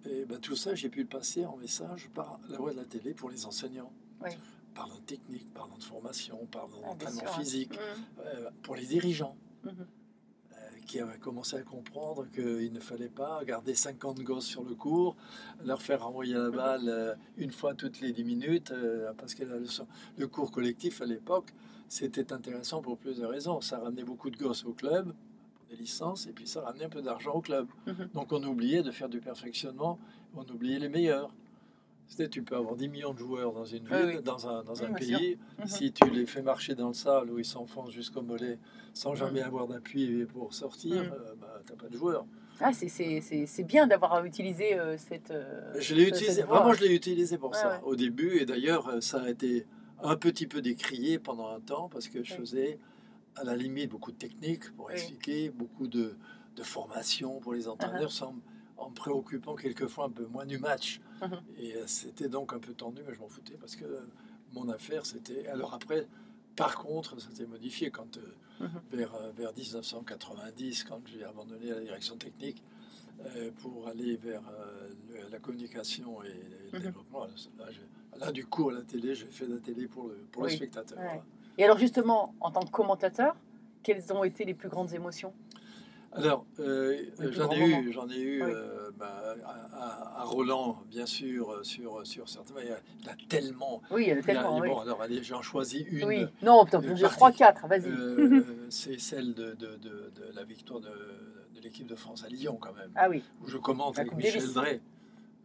Et ben, tout ça, j'ai pu le passer en message par la voie de la télé pour les enseignants. Oui. Parlant de technique, parlant de formation, parlant Ah, d'entraînement physique, Mhm. euh, pour les dirigeants Mhm. Qui avaient commencé à comprendre qu'il ne fallait pas garder 50 gosses sur le cours, leur faire renvoyer la balle euh, une fois toutes les 10 minutes, euh, parce que la leçon- le cours collectif à l'époque, c'était intéressant pour plusieurs raisons. Ça ramenait beaucoup de gosses au club, pour des licences, et puis ça ramenait un peu d'argent au club. Mhm. Donc on oubliait de faire du perfectionnement, on oubliait les meilleurs. C'était, tu peux avoir 10 millions de joueurs dans une Oui, ville, oui. dans un, dans un pays. Mhm. Si tu les fais marcher dans le sable où ils s'enfoncent jusqu'au mollet sans jamais Mhm. avoir d'appui pour sortir, Mhm. euh, bah, t'as pas de joueurs. Ah, c'est- c'est c'est- c'est bien d'avoir utilisé euh, cette. euh, Je l'ai utilisé, vraiment, je l'ai utilisé pour ça ouais. au début. Et d'ailleurs, ça a été un petit peu décrié pendant un temps parce que je faisais à la limite beaucoup de techniques pour expliquer, beaucoup de, de formation pour les entraîneurs sans, en me préoccupant quelquefois un peu moins du match. Et euh, c'était donc un peu tendu, mais je m'en foutais parce que mon affaire, c'était. Alors après, par contre, ça s'est modifié quand, euh, Mhm. vers, euh, vers 1990, quand j'ai abandonné la direction technique euh, pour aller vers euh, le- la communication et, et le Mhm. développement. Là, du coup, à la télé, j'ai fait de la télé pour le, pour le spectateur. Ouais. Et alors, justement, en tant que commentateur, quelles ont été les plus grandes émotions? Alors, euh, j'en ai eu, j'en ai eu Oui. euh, bah, à, Roland, bien sûr, euh, sur, sur certains. Il y a, a tellement. Oui, il y en a a- tellement. oui. bon, alors, allez, j'en choisis une. oui. Non, putain, une j'ai partie. 3-4, vas-y. Euh, c'est celle de, de- de- de la victoire de, de l'équipe de France à Lyon, quand même. Ah oui. où je commente avec Michel. Drey.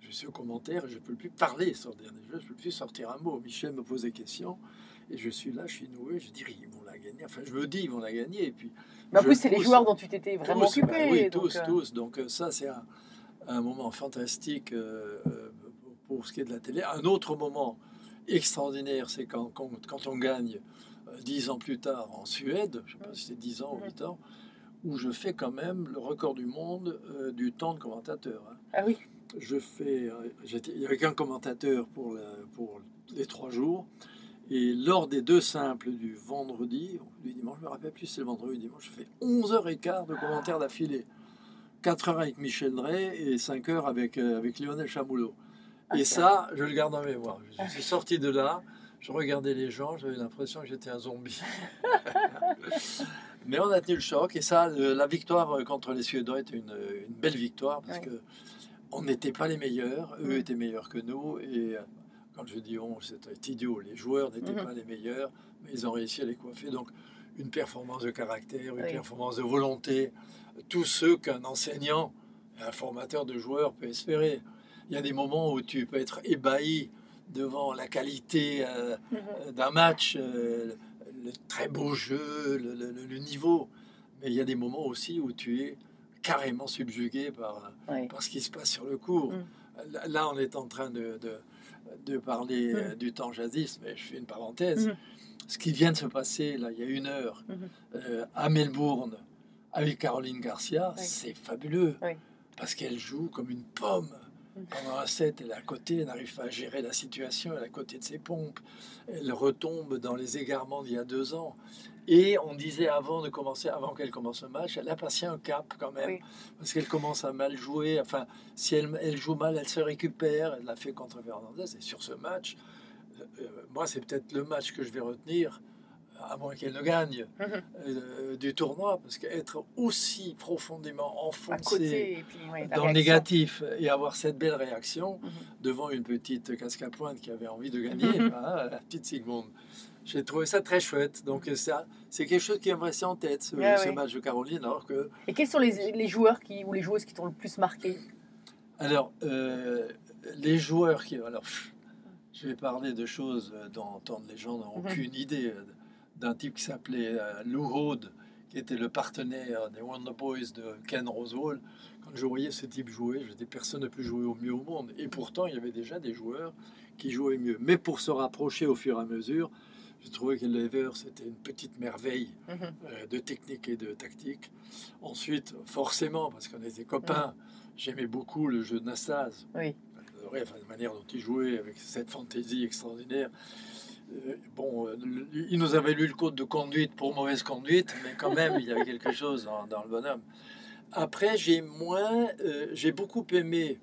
Je suis au commentaire et je ne peux plus parler sur le dernier jeu, je ne peux plus sortir un mot. Michel me pose des questions et je suis là, je suis noué, je dis ils vont la gagner. Enfin, je me dis ils vont la gagner et puis. Mais en plus, c'est les joueurs dont tu t'étais vraiment tous, occupé. bah oui, tous, euh, tous. Donc euh, ça, c'est un, un moment fantastique euh, euh, pour ce qui est de la télé. Un autre moment extraordinaire, c'est quand, quand, quand on gagne euh, dix ans plus tard en Suède, je ne sais pas si c'est 10 ans ou. 8 ans, où je fais quand même le record du monde euh, du temps de commentateur. hein Ah oui. je fais. euh, Il n'y avait qu'un commentateur pour, pour les trois jours. Et lors des deux simples du vendredi, du dimanche, je me rappelle plus si c'est le vendredi ou le dimanche, je fais 11h15 de commentaires d'affilée. 4 heures avec Michel Drey et 5 heures avec, euh, avec Lionel Chamoulot. Ah, Et ça, je le garde en mémoire. Je suis sorti de là, je regardais les gens, j'avais l'impression que j'étais un zombie. Mais on a tenu le choc et ça, la victoire contre les Suédois était une, une belle victoire parce Ouais. que on n'était pas les meilleurs, eux étaient meilleurs que nous et euh, quand je dis on, c'était idiot. Les joueurs n'étaient Mhm. pas les meilleurs, mais ils ont réussi à les coiffer. Donc une performance de caractère, une Oui. performance de volonté, tous ceux qu'un enseignant, un formateur de joueurs peut espérer. Il y a des moments où tu peux être ébahi devant la qualité euh, Mhm. d'un match, euh, le très beau jeu, le, le- le niveau. Mais il y a des moments aussi où tu es carrément subjugué par, ce qui se passe sur le cours. Mm. Là- Là, on est en train de, de, de parler Mm. euh, du temps jadis, mais je fais une parenthèse. Mhm. Ce qui vient de se passer, là, il y a une heure, Mhm. euh, à Melbourne, avec Caroline Garcia, Oui. c'est fabuleux. Oui. Parce qu'elle joue comme une pomme. Pendant un set, elle est à côté, elle n'arrive pas à gérer la situation, elle est à côté de ses pompes. Elle retombe dans les égarements d'il y a deux ans. Et on disait avant de commencer, avant qu'elle commence le match, elle a passé un cap quand même, Oui. parce qu'elle commence à mal jouer. Enfin, si elle, elle joue mal, elle se récupère. Elle l'a fait contre Fernandez. Et sur ce match, euh, euh, moi, c'est peut-être le match que je vais retenir, à moins qu'elle ne gagne Mhm. euh, du tournoi, parce qu'être aussi profondément enfoncé côté, et puis, ouais, la dans le négatif et avoir cette belle réaction Mhm. devant une petite casque à pointe qui avait envie de gagner, hein, la petite Sigmund. J'ai trouvé ça très chouette. Donc ça, c'est quelque chose qui me restait en tête, ce, match de Caroline. Alors que, Et quels sont les, les joueurs qui, ou les joueuses qui t'ont le plus marqué? Alors, euh, les joueurs qui, alors, pff, je vais parler de choses dont, dont les gens n'ont Mhm. aucune idée. D'un type qui s'appelait euh, Lou Hode, qui était le partenaire des Wonder Boys de Ken Rosewall. Quand je voyais ce type jouer, je disais personne ne peut jouer au mieux au monde. Et pourtant, il y avait déjà des joueurs qui jouaient mieux. Mais pour se rapprocher au fur et à mesure, je trouvais que Lever, c'était une petite merveille Mhm. euh, de technique et de tactique. Ensuite, forcément, parce qu'on était copains, j'aimais beaucoup le jeu de Nastase. Oui. Enfin, la manière dont il jouait avec cette fantaisie extraordinaire. Euh, bon, euh, il nous avait lu le code de conduite pour mauvaise conduite, mais quand même, il y avait quelque chose dans, dans le bonhomme. Après, j'ai moins, euh, j'ai beaucoup aimé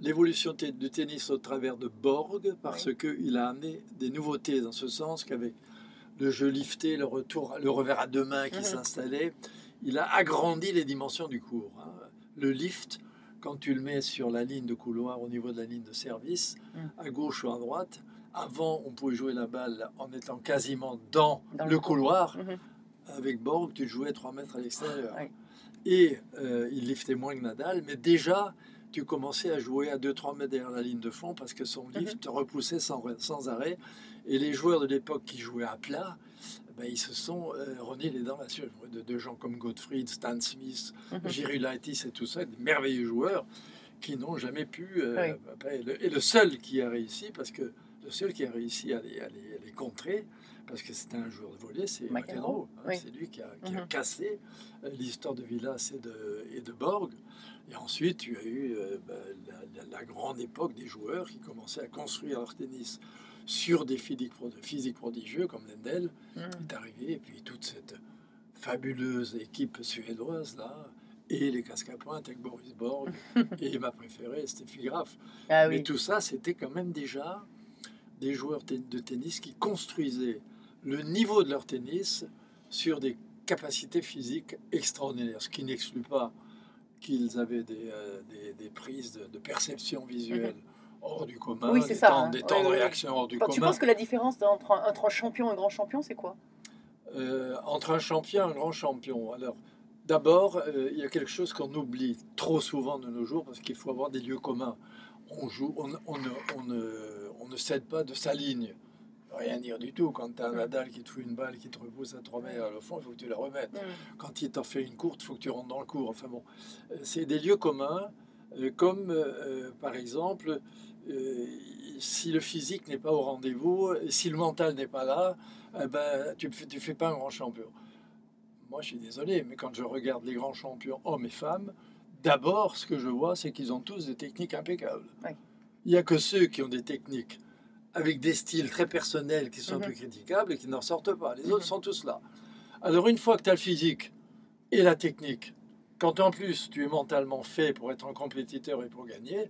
l'évolution du tennis au travers de Borg parce qu'il a amené des nouveautés dans ce sens qu'avec le jeu lifté, le retour, le revers à deux mains qui Mhm. s'installait, il a agrandi les dimensions du cours. hein. Le lift, quand tu le mets sur la ligne de couloir au niveau de la ligne de service, Mhm. à gauche ou à droite, avant on pouvait jouer la balle en étant quasiment dans, Dans le, le couloir. Mhm. Avec Borg, tu jouais 3 mètres à l'extérieur. Et euh, il liftait moins que Nadal, mais déjà, tu commençais à jouer à 2-3 mètres derrière la ligne de fond parce que son Mhm. lift te repoussait sans, sans arrêt. Et les joueurs de l'époque qui jouaient à plat, ben, ils se sont euh, reniés les dents là-dessus. De, de gens comme Gottfried, Stan Smith, Mhm. Girulaitis et tout ça, des merveilleux joueurs qui n'ont jamais pu. euh, Oui. après, le- et le seul qui a réussi, parce que le seul qui a réussi à les, à les- à les contrer, parce que c'était un joueur de volley, c'est McEnroe, hein, oui. C'est lui qui a, qui a Mhm. cassé euh, l'histoire de Villas et de, et de Borg. Et ensuite, tu as eu euh, bah, la, la- la grande époque des joueurs qui commençaient à construire leur tennis sur des physiques, prod- physiques prodigieux comme Lendl Mhm. est arrivé, et puis toute cette fabuleuse équipe suédoise là, et les casques à pointe avec Boris Borg, et ma préférée, Steffi Graf. Ah Mais tout ça, c'était quand même déjà des joueurs de tennis qui construisaient le niveau de leur tennis sur des capacités physiques extraordinaires, ce qui n'exclut pas qu'ils avaient des, euh, des, des prises de, de perception visuelle hors du commun, Mhm. Oui, des, ça, temps, hein. des temps oui, de oui. réaction hors du Enfin, tu commun. penses que la différence entre un, entre un champion et un grand champion, c'est quoi? Euh, entre un champion et un grand champion. Alors, d'abord, euh, il y a quelque chose qu'on oublie trop souvent de nos jours parce qu'il faut avoir des lieux communs. On joue, on, on ne, on ne- on ne cède pas de sa ligne. Rien dire du tout. Quand tu as un Nadal qui te fout une balle, qui te repousse à 3 mètres à le fond, il faut que tu la remettes. Quand il t'en fait une courte, il faut que tu rentres dans le cours. Enfin bon, euh, c'est des lieux communs, euh, comme euh, par exemple, euh, si le physique n'est pas au rendez-vous, si le mental n'est pas là, eh ben, tu ne fais, tu fais pas un grand champion. Moi, je suis désolé, mais quand je regarde les grands champions, hommes et femmes, d'abord, ce que je vois, c'est qu'ils ont tous des techniques impeccables. Il n'y a que ceux qui ont des techniques avec des styles très personnels qui sont un Mhm. peu critiquables et qui n'en sortent pas. Les Mhm. autres sont tous là. Alors, une fois que tu as le physique et la technique, quand en plus tu es mentalement fait pour être un compétiteur et pour gagner,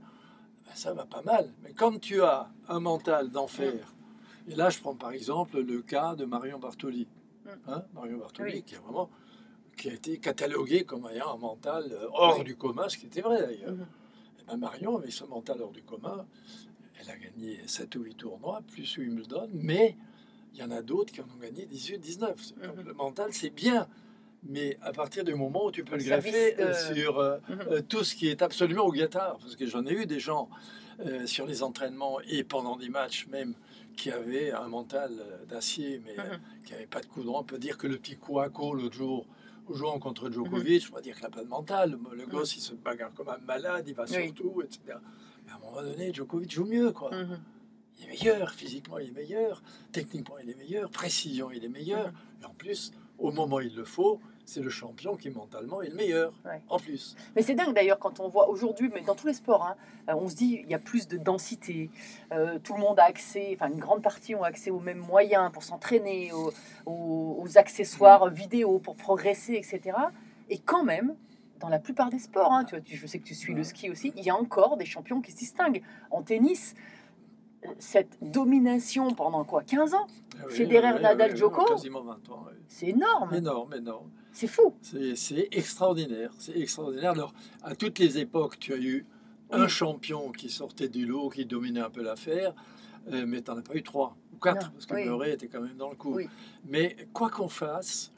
ben, ça va pas mal. Mais quand tu as un mental d'enfer, et là je prends par exemple le cas de Marion Bartoli. Hein, Marion Bartoli Oui. qui a vraiment qui a été catalogué comme ayant un mental euh, hors Oui. du commun, ce qui était vrai d'ailleurs. Marion, avec ce mental hors du commun, elle a gagné 7 ou 8 tournois, plus Wimbledon, mais il y en a d'autres qui en ont gagné 18, 19. Donc, Mhm. Le mental, c'est bien, mais à partir du moment où tu peux le greffer de- euh, sur euh, Mhm. euh, tout ce qui est absolument obligatoire, parce que j'en ai eu des gens euh, sur les entraînements et pendant des matchs même qui avaient un mental d'acier, mais Mhm. qui n'avaient pas de coup droit. On peut dire que le petit Kouako l'autre jour, jouant contre Mhm. Djokovic, on va dire qu'il n'a pas de mental. Le, le gosse, il se bagarre comme un malade, il va Oui. sur tout, etc. Mais à un moment donné, Djokovic joue mieux, quoi. Mhm. Il est meilleur, physiquement il est meilleur, techniquement il est meilleur, précision il est meilleur. Mhm. Et en plus, au moment où il le faut, c'est le champion qui mentalement est le meilleur. Ouais. En plus. Mais c'est dingue d'ailleurs quand on voit aujourd'hui, mais dans tous les sports, hein, euh, on se dit il y a plus de densité, euh, tout le monde a accès, enfin une grande partie ont accès aux mêmes moyens pour s'entraîner, aux, aux- aux accessoires vidéo pour progresser, etc. Et quand même, dans la plupart des sports, hein, tu vois, tu- je sais que tu suis le ski aussi, il y a encore des champions qui se distinguent. En tennis, cette domination pendant quoi 15 ans? Ah oui, Federer, oui, Nadal, oui, oui, Djoko Quasiment 20 ans. C'est énorme, Énorme, énorme. c'est fou. C'est extraordinaire. C'est extraordinaire. Alors, à toutes les époques, tu as eu un champion qui sortait du lot, qui dominait un peu l'affaire, euh, mais tu n'en as pas eu trois ou quatre, Non, parce que. Murray était quand même dans le coup. Mais quoi qu'on fasse,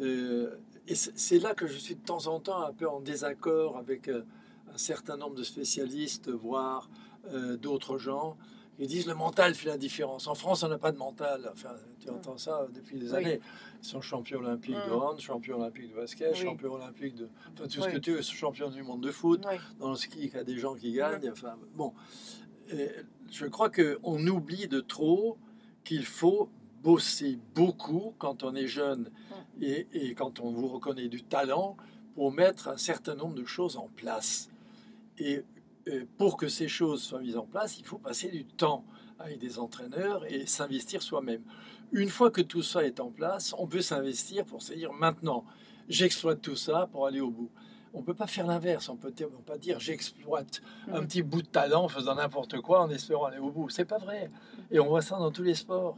euh, et c'est là que je suis de temps en temps un peu en désaccord avec euh, un certain nombre de spécialistes, voire d'autres gens, qui disent le mental fait la différence. En France, on n'a pas de mental. Enfin, tu entends ça depuis des Oui. années. Ils sont champions olympiques de Mm. hand, champions olympiques de basket, Oui. champions olympiques de. Enfin, tout ce que tu veux, champion du monde de foot. Dans le ski, il y a des gens qui gagnent. Enfin, bon. Et je crois qu'on oublie de trop qu'il faut bosser beaucoup quand on est jeune et, et quand on vous reconnaît du talent pour mettre un certain nombre de choses en place. Et euh, pour que ces choses soient mises en place, il faut passer du temps avec des entraîneurs et s'investir soi-même. Une fois que tout ça est en place, on peut s'investir pour se dire maintenant, j'exploite tout ça pour aller au bout. On ne peut pas faire l'inverse, on ne peut pas dire j'exploite un petit bout de talent en faisant n'importe quoi en espérant aller au bout. C'est pas vrai. Et on voit ça dans tous les sports.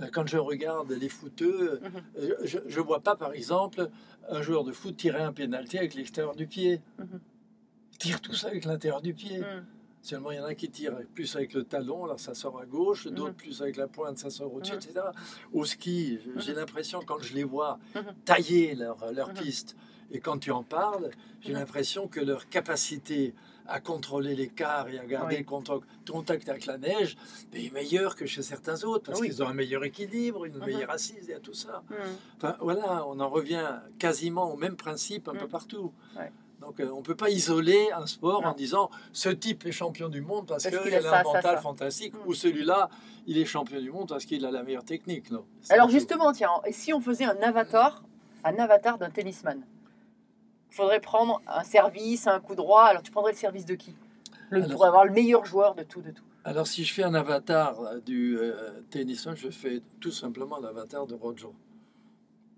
Euh, Quand je regarde les footeux, Mhm. euh, je ne vois pas par exemple un joueur de foot tirer un pénalty avec l'extérieur du pied. Mhm. Tire tout ça avec l'intérieur du pied. Mhm. Seulement, il y en a qui tirent plus avec le talon, alors ça sort à gauche, d'autres Mhm. plus avec la pointe, ça sort au-dessus, Mhm. etc. Au ski, j'ai l'impression, quand je les vois tailler leur, leur Mhm. piste, et quand tu en parles, j'ai l'impression que leur capacité à contrôler l'écart et à garder Oui. le contact, avec la neige est meilleure que chez certains autres, parce Oui. qu'ils ont un meilleur équilibre, une meilleure assise, et à tout ça. Enfin, voilà, on en revient quasiment au même principe un peu partout. Ouais. Donc euh, on ne peut pas isoler un sport Non. en disant ce type est champion du monde parce, Parce qu'il a un mental ça. fantastique Mm. ou celui-là il est champion du monde parce qu'il a la meilleure technique. Non? Alors justement, tiens, et si on faisait un avatar, un avatar d'un tennisman? Il faudrait prendre un service, un coup droit. Alors tu prendrais le service de qui? Le, Alors- Pour avoir le meilleur joueur de tout, de tout. Alors si je fais un avatar euh, du euh, tennisman, je fais tout simplement l'avatar de Roger.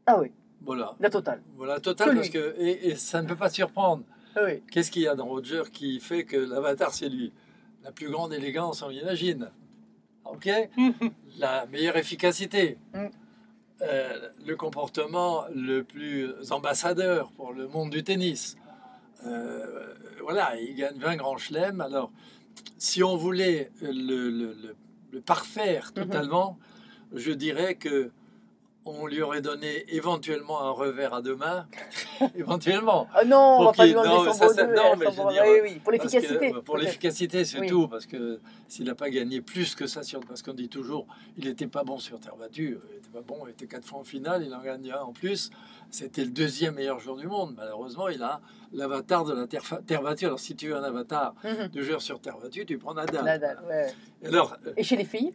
Ah oui, Voilà. la totale. Voilà, total, Que parce que, et, et ça ne peut pas surprendre. Ah oui. Qu'est-ce qu'il y a dans Roger qui fait que l'avatar c'est lui? La plus grande élégance, on imagine. Ok? La meilleure efficacité. Mm. Euh, le comportement le plus ambassadeur pour le monde du tennis. Euh, voilà, il gagne 20 grands chelems. Alors, si on voulait le, le- le- le parfaire Mhm. totalement, je dirais que on lui aurait donné éventuellement un revers à deux mains. éventuellement. Ah non, on va pas lui non, son ça, beau ça- deux, non, euh, mais son dire, oui, oui, pour l'efficacité. euh, pour l'efficacité, c'est Oui. tout. Parce que s'il n'a pas gagné plus que ça, sur, parce qu'on dit toujours, il n'était pas bon sur terre battue. Il n'était pas bon, il était quatre fois en finale, il en gagne un en plus. C'était le deuxième meilleur joueur du monde. Malheureusement, il a l'avatar de la terre, terre battue. Alors, si tu veux un avatar Mhm. de joueur sur terre battue, tu prends Nadal. Nadal, ouais. Alors, euh, Et chez les filles?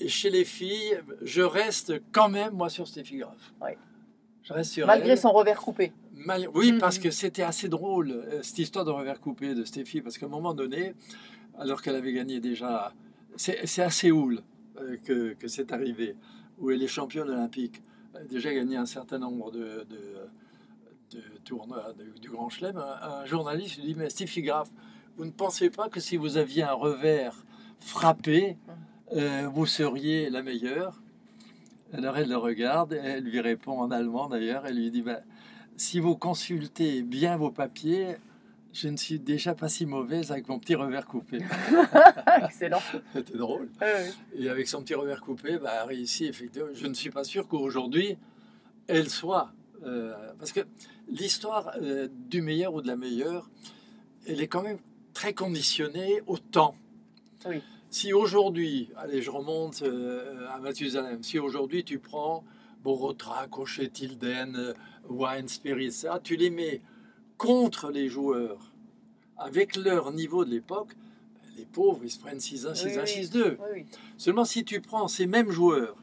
Et chez les filles, je reste quand même, moi, sur Steffi Graf. Ouais. Je reste sur Malgré elle. son revers coupé. Mal- Oui, parce que c'était assez drôle, euh, cette histoire de revers coupé de Stéphie, parce qu'à un moment donné, alors qu'elle avait gagné déjà, c'est à Séoul euh, que, que c'est arrivé, où elle est championne olympique, elle a déjà gagné un certain nombre de, de, de tournois du Grand Chelem, un, un journaliste lui dit, mais Stéphie Graf, vous ne pensez pas que si vous aviez un revers frappé, euh, vous seriez la meilleure alors elle le regarde, et elle lui répond en allemand d'ailleurs, elle lui dit bah, Si vous consultez bien vos papiers, je ne suis déjà pas si mauvaise avec mon petit revers coupé. Excellent. C'était drôle. Ouais. Et avec son petit revers coupé, bah, réussi effectivement. Je ne suis pas sûr qu'aujourd'hui, elle soit. euh, parce que l'histoire euh, du meilleur ou de la meilleure, elle est quand même très conditionnée au temps. Oui. Si aujourd'hui, allez, je remonte euh, à Mathusalem, si aujourd'hui tu prends Borotra, Cochet, Tilden, euh, Wine, Spirit, ça, tu les mets contre les joueurs avec leur niveau de l'époque, les pauvres, ils se prennent 6-1, 6-1, Oui, oui. 6-2. Oui, oui. Seulement si tu prends ces mêmes joueurs,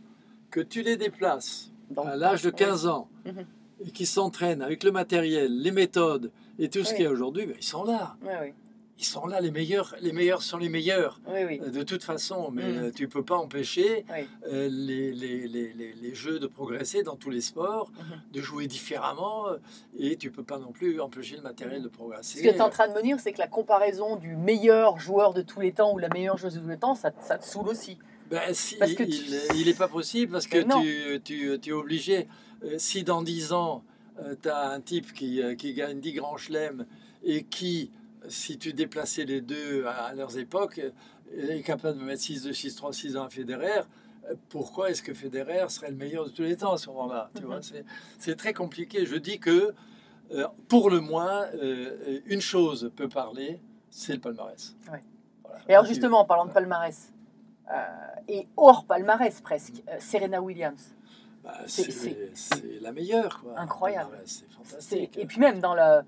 que tu les déplaces Donc, à l'âge de ouais. 15 ans, Mhm. et qui s'entraînent avec le matériel, les méthodes et tout ce qu'il y a aujourd'hui, ben, ils sont là. Oui, oui. Ils sont là, les meilleurs. Les meilleurs sont les meilleurs, Oui, oui. euh, de toute façon. Mais Mhm. euh, tu peux pas empêcher Oui. euh, les, les, les, les, les jeux de progresser dans tous les sports, Mhm. de jouer différemment. Et tu peux pas non plus empêcher le matériel de progresser. Ce que tu es en train de me dire, c'est que la comparaison du meilleur joueur de tous les temps ou la meilleure joueuse de tous les temps, ça, ça te saoule aussi. Ben, si, Parce que il, tu- il est pas possible parce que Mais non. tu, tu, tu es obligé. si dans 10 ans, tu as un type qui, qui gagne 10 grands chelems et qui, si tu déplaçais les deux à, à leurs époques, euh, est capable de mettre 6-2, 6-3, 6-1 à Federer, euh, pourquoi est-ce que Federer serait le meilleur de tous les temps à ce moment-là Tu Mhm. vois, c'est- très compliqué. Je dis que, euh, pour le moins, euh, une chose peut parler, c'est le palmarès. Ouais. Voilà. Et alors justement, en parlant de palmarès, euh, et hors palmarès presque, Serena Williams. Bah, C'est- la meilleure, quoi. Incroyable. Palmarès, C'est- fantastique. Et puis même dans, le,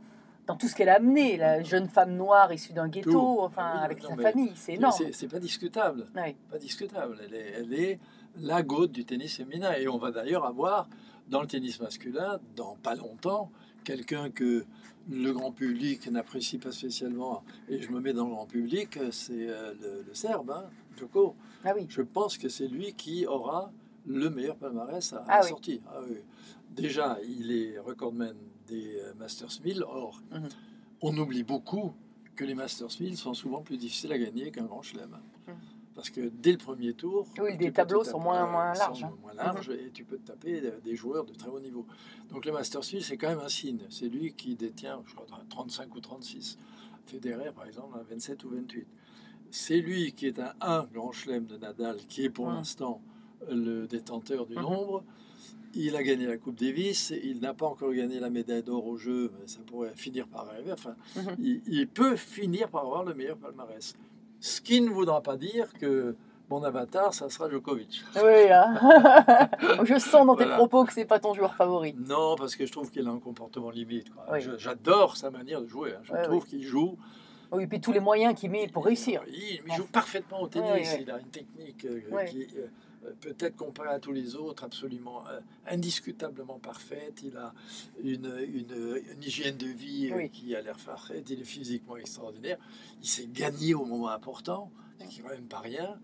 dans tout ce qu'elle a amené, la jeune femme noire issue d'un ghetto, Tout. enfin Ah oui, avec non, sa famille, c'est énorme. C'est pas discutable. Ouais. Pas discutable. Elle est, elle est la goutte du tennis féminin. Et on va d'ailleurs avoir dans le tennis masculin, dans pas longtemps, quelqu'un que le grand public n'apprécie pas spécialement. Et je me mets dans le grand public, c'est euh, le, le Serbe, hein, Djoko. Ah oui. Je pense que c'est lui qui aura le meilleur palmarès à, Ah à oui. sortir. Ah oui. Déjà, il est recordman des euh, Masters 1000. Or, Mhm. on oublie beaucoup que les Masters 1000 sont souvent plus difficiles à gagner qu'un grand chelem. Mhm. Parce que dès le premier tour, Oui, les tableaux sont moins- moins larges, hein. moins larges et tu peux te taper euh, des joueurs de très haut niveau. Donc le Masters 1000, c'est quand même un signe. C'est lui qui détient, je crois, 35 ou 36. Federer, par exemple, a 27 ou 28. c'est lui qui est un 1 grand chelem de Nadal, qui est pour l'instant le détenteur du Mhm. nombre. Il a gagné la Coupe Davis, il n'a pas encore gagné la médaille d'or au jeu, mais ça pourrait finir par arriver. Enfin, Mhm. il, il peut finir par avoir le meilleur palmarès. Ce qui ne voudra pas dire que mon avatar, ça sera Djokovic. Oui, hein. je sens dans tes Voilà. propos que c'est pas ton joueur favori. Non, parce que je trouve qu'il a un comportement limite. Oui. J'adore sa manière de jouer. hein. Je trouve qu'il joue. Oui, et puis tous les moyens qu'il met pour réussir. Il, il joue parfaitement au tennis. Il a une technique euh, qui euh, peut-être comparée à tous les autres, absolument euh, indiscutablement parfaite. Il a une, une- une hygiène de vie euh, Oui. qui a l'air parfaite. Il est physiquement extraordinaire. Il s'est gagné au moment important, ce qui est quand même pas rien.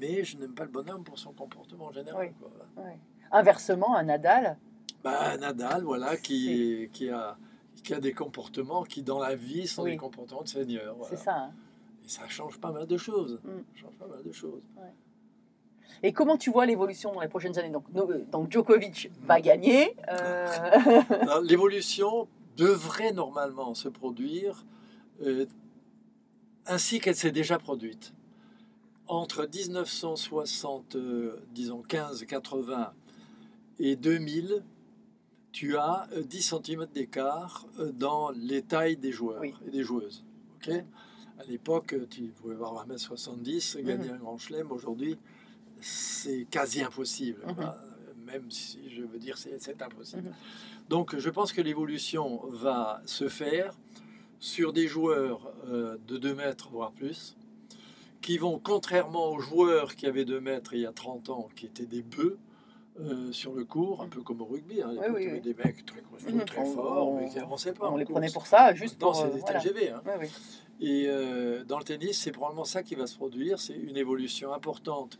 Mais je n'aime pas le bonhomme pour son comportement général. Oui. quoi, voilà. Ouais. Inversement, un Nadal, Bah, Nadal, voilà, qui, qui, a, qui a des comportements qui, dans la vie, sont des comportements de seigneur. voilà. c'est ça. hein. Et ça change pas mal de choses. Mm. Ça change pas mal de choses. Et comment tu vois l'évolution dans les prochaines années donc, no- euh, donc Djokovic va gagner. euh, L'évolution devrait normalement se produire euh, ainsi qu'elle s'est déjà produite. Entre 1960, euh, disons 15, 80 et 2000, tu as euh, 10 cm d'écart dans les tailles des joueurs Oui. et des joueuses. ok? À l'époque, tu pouvais avoir 1m70, Mhm. gagner un grand chelem. Aujourd'hui, c'est quasi impossible. Mhm. quoi. Même si je veux dire, c'est c'est impossible. Mhm. Donc, je pense que l'évolution va se faire sur des joueurs euh, de 2 mètres, voire plus, qui vont, contrairement aux joueurs qui avaient 2 mètres il y a 30 ans, qui étaient des bœufs euh, sur le cours, un peu comme au rugby. Hein, Oui, oui, il y avait oui. des mecs très Mhm. très On- forts, mais qui n'avançaient pas. on les course. prenait pour ça, juste Maintenant, pour. euh, des voilà. TGV. hein. Et euh, dans le tennis, c'est probablement ça qui va se produire. C'est une évolution importante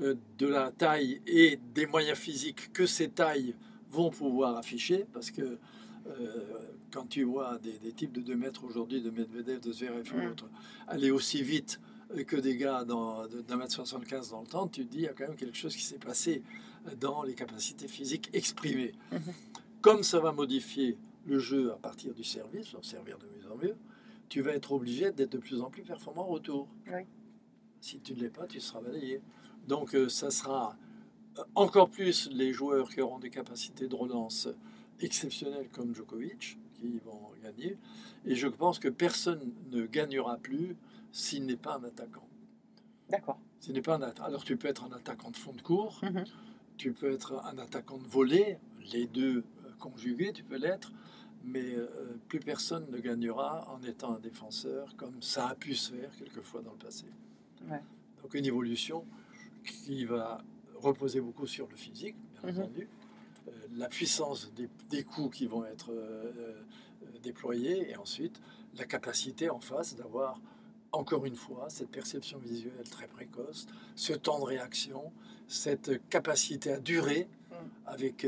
de la taille et des moyens physiques que ces tailles vont pouvoir afficher. Parce que euh, quand tu vois des, des types de 2 mètres aujourd'hui, de Medvedev, de Zverev ou d'autres, aller aussi vite euh, que des gars d'un mètre 75 dans le temps, tu te dis il y a quand même quelque chose qui s'est passé euh, dans les capacités physiques exprimées. Mhm. Comme ça va modifier le jeu à partir du service, va servir de mieux en mieux, tu vas être obligé d'être de plus en plus performant au retour. Oui. Si tu ne l'es pas, tu seras balayé. Donc euh, ça sera euh, encore plus les joueurs qui auront des capacités de relance exceptionnelles comme Djokovic qui vont gagner. Et je pense que personne ne gagnera plus s'il n'est pas un attaquant. D'accord. S'il n'est pas un atta- Alors tu peux être un attaquant de fond de cours, Mhm. tu peux être un attaquant de volée, les deux euh, conjugués, tu peux l'être, mais euh, plus personne ne gagnera en étant un défenseur comme ça a pu se faire quelquefois dans le passé. Ouais. Donc une évolution qui va reposer beaucoup sur le physique, bien Mhm. entendu, euh, la puissance des, des coups qui vont être euh, euh, déployés, et ensuite la capacité en face d'avoir encore une fois cette perception visuelle très précoce, ce temps de réaction, cette capacité à durer Mm. avec...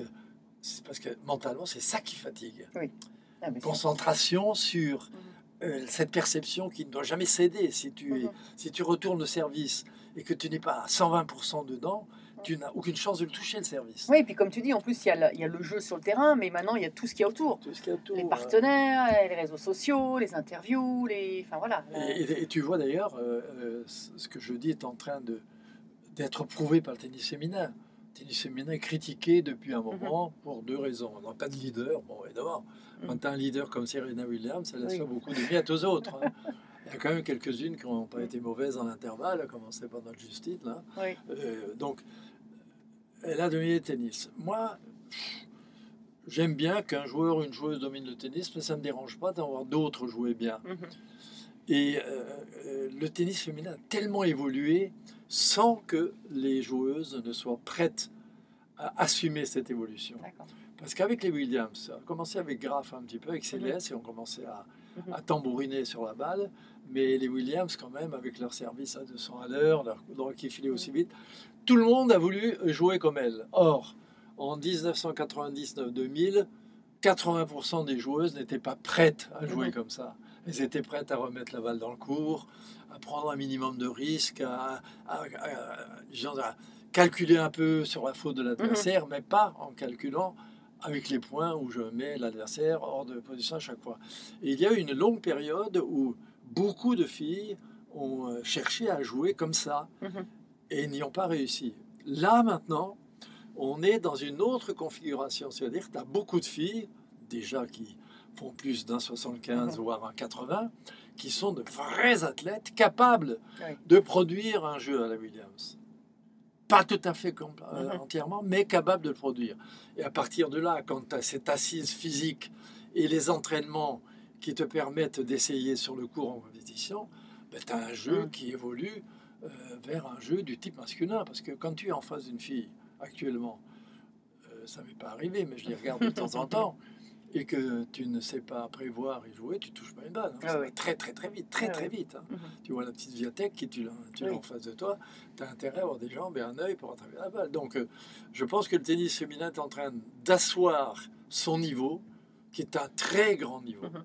parce que mentalement, c'est ça qui fatigue. Ah, mais c'est- Concentration sur euh, cette perception qui ne doit jamais céder. Si tu, Mhm. si tu retournes le service et que tu n'es pas à 120% dedans, tu n'as aucune chance de le toucher, le service. Oui, et puis comme tu dis, en plus, il y, a le- il y a le jeu sur le terrain, mais maintenant, il y a tout ce qu'il y a autour. Tout ce qu'il y a autour, Les euh, partenaires, les réseaux sociaux, les interviews, les... Enfin voilà. la- Et, et- et tu vois d'ailleurs, euh, euh, ce que je dis est en train de d'être prouvé par le tennis féminin. Le tennis féminin est critiqué depuis un moment pour deux raisons. On n'a pas de leader, bon évidemment. Quand Mhm. tu as un leader comme Serena Williams, ça laisse Oui. beaucoup de miettes aux autres. hein. Il y a quand même quelques-unes qui n'ont pas été mauvaises en intervalle, à commencer par notre Justine. Là. Oui. Euh, donc, elle a dominé le tennis. Moi, j'aime bien qu'un joueur ou une joueuse domine le tennis, mais ça ne me dérange pas d'avoir d'autres jouer bien. Mhm. Et euh, euh, le tennis féminin a tellement évolué sans que les joueuses ne soient prêtes à assumer cette évolution. Parce qu'avec les Williams, ça a commencé avec Graf un petit peu, avec Céleste, et on commençait à, Mhm. à tambouriner sur la balle. Mais les Williams, quand même, avec leur service à 200 à l'heure, leur droit qui filait aussi vite, tout le monde a voulu jouer comme elles. Or, en 1999-2000, 80% des joueuses n'étaient pas prêtes à jouer Mhm. comme ça. Elles étaient prêtes à remettre la balle dans le cours, à prendre un minimum de risques, à, à- à- disons, à calculer un peu sur la faute de l'adversaire, mais pas en calculant avec les points où je mets l'adversaire hors de position à chaque fois. Et il y a eu une longue période où beaucoup de filles ont euh, cherché à jouer comme ça Mhm. et n'y ont pas réussi. Là, maintenant, on est dans une autre configuration. C'est-à-dire que tu as beaucoup de filles, déjà qui font plus d'un 75 Mhm. voire un 80, qui sont de vrais athlètes capables Oui. de produire un jeu à la Williams. Pas tout à fait euh, Mhm. entièrement, mais capable de le produire. Et à partir de là, quand tu as cette assise physique et les entraînements qui te permettent d'essayer sur le cours en compétition, tu as un jeu Mhm. qui évolue euh, vers un jeu du type masculin. Parce que quand tu es en face d'une fille, actuellement, euh, ça m'est pas arrivé, mais je les regarde de temps en temps, et que tu ne sais pas prévoir et jouer, tu touches pas une balle. hein. Ah ça oui. va très très très vite, très Ah très oui. vite. hein. Mhm. Tu vois la petite viathèque qui tu l'as Oui. en face de toi, tu as intérêt à avoir des jambes et un œil pour attraper la balle. Donc euh, je pense que le tennis féminin est en train d'asseoir son niveau, qui est un très grand niveau. Mhm.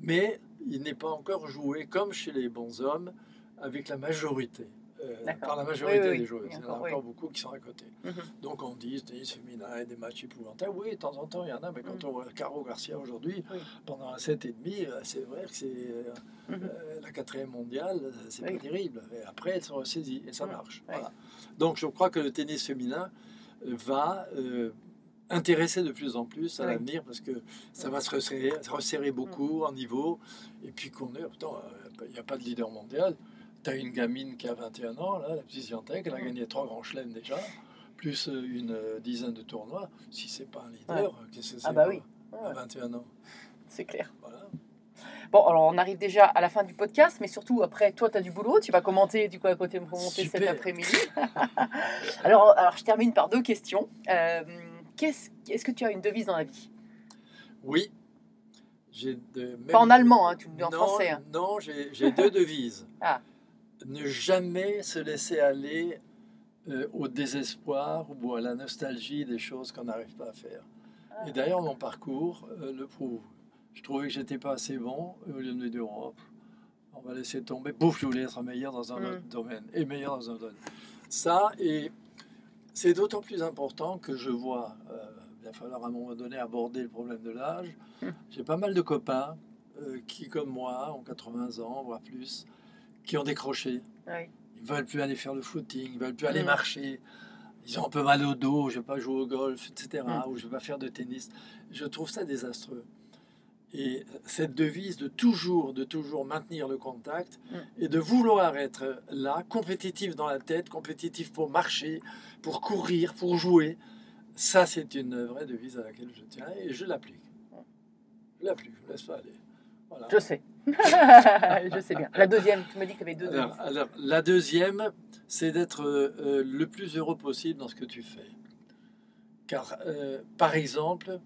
Mais il n'est pas encore joué comme chez les bons hommes avec la majorité. Euh, par la majorité Oui, oui, des joueuses. Il y en a Encore, beaucoup qui sont à côté. Mhm. Donc on dit tennis féminin et des matchs épouvantables. Oui, de temps en temps il y en a, mais quand Mm. on voit Caro Garcia aujourd'hui, pendant un 7,5, euh, c'est vrai que c'est euh, Mhm. euh, la quatrième mondiale, c'est pas terrible. Et après, elles sont ressaisies et ça marche. Voilà. Donc je crois que le tennis féminin va intéresser de plus en plus à Oui. l'avenir parce que ça va se resserrer, se resserrer beaucoup en niveau. Et puis qu'on est, il n'y a pas de leader mondial. Tu as une gamine qui a 21 ans, là, la petite Scientec, elle a gagné trois grands chelems déjà, plus euh, une euh, dizaine de tournois. Si c'est pas un leader, qu'est-ce que c'est Ah bah oui. À Ouais, 21 ans? c'est clair. Voilà. Bon, alors on arrive déjà à la fin du podcast, mais surtout après, toi, tu as du boulot, tu vas commenter du coup à côté commenter cet Super. après-midi. alors, alors, je termine par deux questions. Euh, qu'est-ce, est-ce que tu as une devise dans la vie? Oui. J'ai de, Pas en même- allemand, hein, tu le dis en non, français. hein. Non, j'ai j'ai deux devises. Ah. Ne jamais se laisser aller euh, au désespoir ou à la nostalgie des choses qu'on n'arrive pas à faire. Ah. Et d'ailleurs, mon parcours euh, le prouve. Je trouvais que j'étais pas assez bon, au lieu de me dire, Oh, on va laisser tomber, bouf, je voulais être meilleur dans un Mm. autre domaine, et meilleur dans un autre domaine. Ça, et c'est d'autant plus important que je vois, euh, il va falloir à un moment donné aborder le problème de l'âge. Mm. J'ai pas mal de copains qui, comme moi, ont 80 ans, voire plus, qui ont décroché. Oui. Ils veulent plus aller faire le footing, ils veulent plus aller Mm. marcher. Ils ont un peu mal au dos, je vais pas jouer au golf, etc. Mm. Ou je vais pas faire de tennis. Je trouve ça désastreux. Et cette devise de toujours, de toujours maintenir le contact Mm. et de vouloir être là, compétitif dans la tête, compétitif pour marcher, pour courir, pour jouer, ça c'est une vraie devise à laquelle je tiens et je l'applique. Je l'applique, je ne laisse pas aller. Voilà. Je sais. je sais bien. La deuxième, tu m'as dit que tu avais deux Alors, devises. alors, la deuxième, c'est d'être euh, euh, le plus heureux possible dans ce que tu fais. Car, euh, par exemple,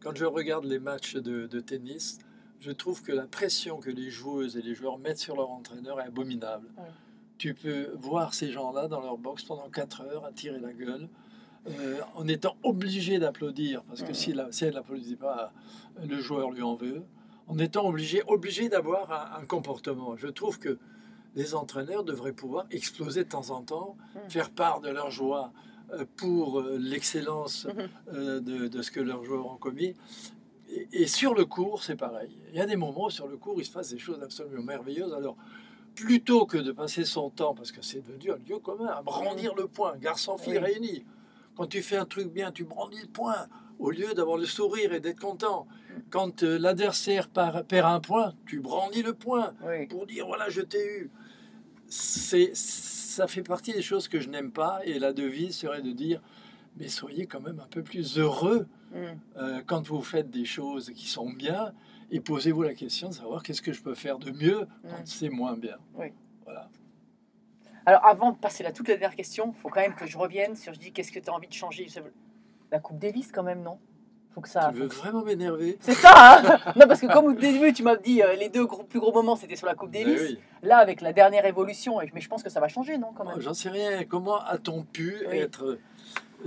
quand je regarde les matchs de, de tennis, je trouve que la pression que les joueuses et les joueurs mettent sur leur entraîneur est abominable. Ouais. Tu peux voir ces gens-là dans leur box pendant 4 heures à tirer la gueule, euh, en étant obligé d'applaudir, parce que Ouais. si, la- si elle n'applaudit pas, le joueur lui en veut, en étant obligé, obligé d'avoir un, un comportement. Je trouve que les entraîneurs devraient pouvoir exploser de temps en temps, Mm. faire part de leur joie euh, pour euh, l'excellence Mhm. euh, de, de ce que leurs joueurs ont commis. Et, et sur le cours, c'est pareil. Il y a des moments où sur le cours, il se passe des choses absolument merveilleuses. Alors, plutôt que de passer son temps, parce que c'est devenu un lieu commun, à brandir le poing, garçon-fille Oui. réunis. Quand tu fais un truc bien, tu brandis le poing, au lieu d'avoir le sourire et d'être content. Quand euh, l'adversaire perd un point, tu brandis le poing Oui. pour dire voilà, je t'ai eu. C'est, ça fait partie des choses que je n'aime pas, et la devise serait de dire mais soyez quand même un peu plus heureux Mm. euh, quand vous faites des choses qui sont bien, et posez-vous la question de savoir qu'est-ce que je peux faire de mieux quand Mm. c'est moins bien. Oui. Voilà. Alors, avant de passer à toute la dernière question, il faut quand même que je revienne sur je dis qu'est-ce que tu as envie de changer? La Coupe Davis, quand même, non? Faut que ça. tu veux vraiment m'énerver? C'est ça hein? Non, parce que comme au début, tu m'as dit euh, les deux gros- plus gros moments, c'était sur la Coupe Ben Davis. oui. Là, avec la dernière évolution, mais je pense que ça va changer, non, quand Oh, même? J'en sais rien. Comment a-t-on pu Oui. être,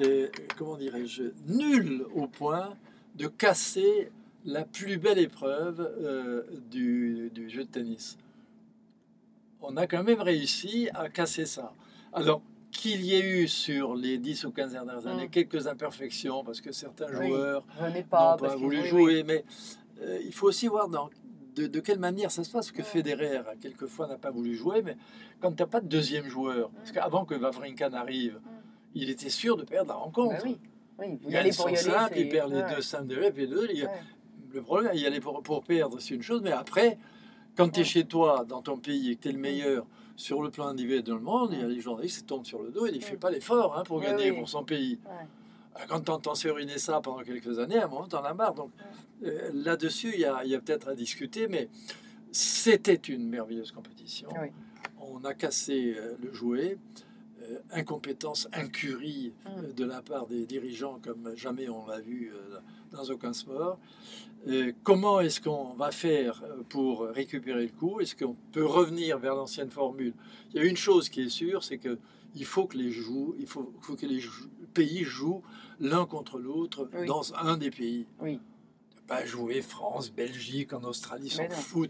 euh, comment dirais-je, nul au point de casser la plus belle épreuve euh, du, du jeu de tennis? On a quand même réussi à casser ça. Alors, qu'il y ait eu sur les 10 ou 15 dernières années Mm. quelques imperfections, parce que certains Oui. joueurs n'ont pas, voulu oui, jouer, oui. mais euh, il faut aussi voir dans, de, de quelle manière ça se passe. Que Federer, quelquefois, n'a pas voulu jouer, mais quand tu n'as pas de deuxième joueur, parce qu'avant que Wawrinka n'arrive, il était sûr de perdre la rencontre. Bah oui, Il y gagne son simple, il perd les ouais, deux simples de rêve et deux. il ouais. Le problème, y aller pour, pour perdre, c'est une chose, mais après, quand tu es chez toi, dans ton pays, et que tu es le meilleur sur le plan individuel dans le monde, il y a les journalistes qui tombent sur le dos et ils ne font pas l'effort hein, pour gagner pour son pays. Alors, Quand tu entends suriner ça pendant quelques années, à un moment, tu en as marre. Donc euh, là-dessus, il y a, peut-être à discuter, mais c'était une merveilleuse compétition. Oui. On a cassé euh, le jouet. Euh, incompétence, incurie euh, de la part des dirigeants comme jamais on l'a vu euh, dans aucun sport. Euh, comment est-ce qu'on va faire euh, pour récupérer le coup? Est-ce qu'on peut revenir vers l'ancienne formule? Il y a une chose qui est sûre, c'est que il faut que les joues, il faut, faut que les jou- pays jouent l'un contre l'autre Oui. dans un des pays. Oui. Pas jouer France, Belgique, en Australie, s'en.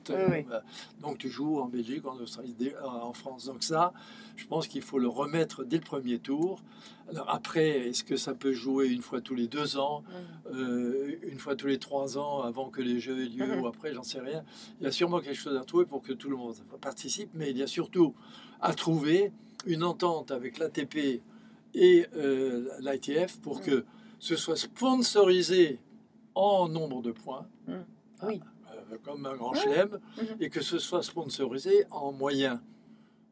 Oui, oui. Euh, Donc tu joues en Belgique, en Australie, euh, en France. Donc ça, je pense qu'il faut le remettre dès le premier tour. Alors après, est-ce que ça peut jouer une fois tous les deux ans, Mm. euh, une fois tous les trois ans, avant que les Jeux aient lieu Mhm. ou après, j'en sais rien. Il y a sûrement quelque chose à trouver pour que tout le monde participe, mais il y a surtout à trouver une entente avec l'ATP et euh, l'ITF pour Mhm. que ce soit sponsorisé en nombre de points. Mhm. Oui. Euh, comme un grand chelem, Mhm. et que ce soit sponsorisé en moyens.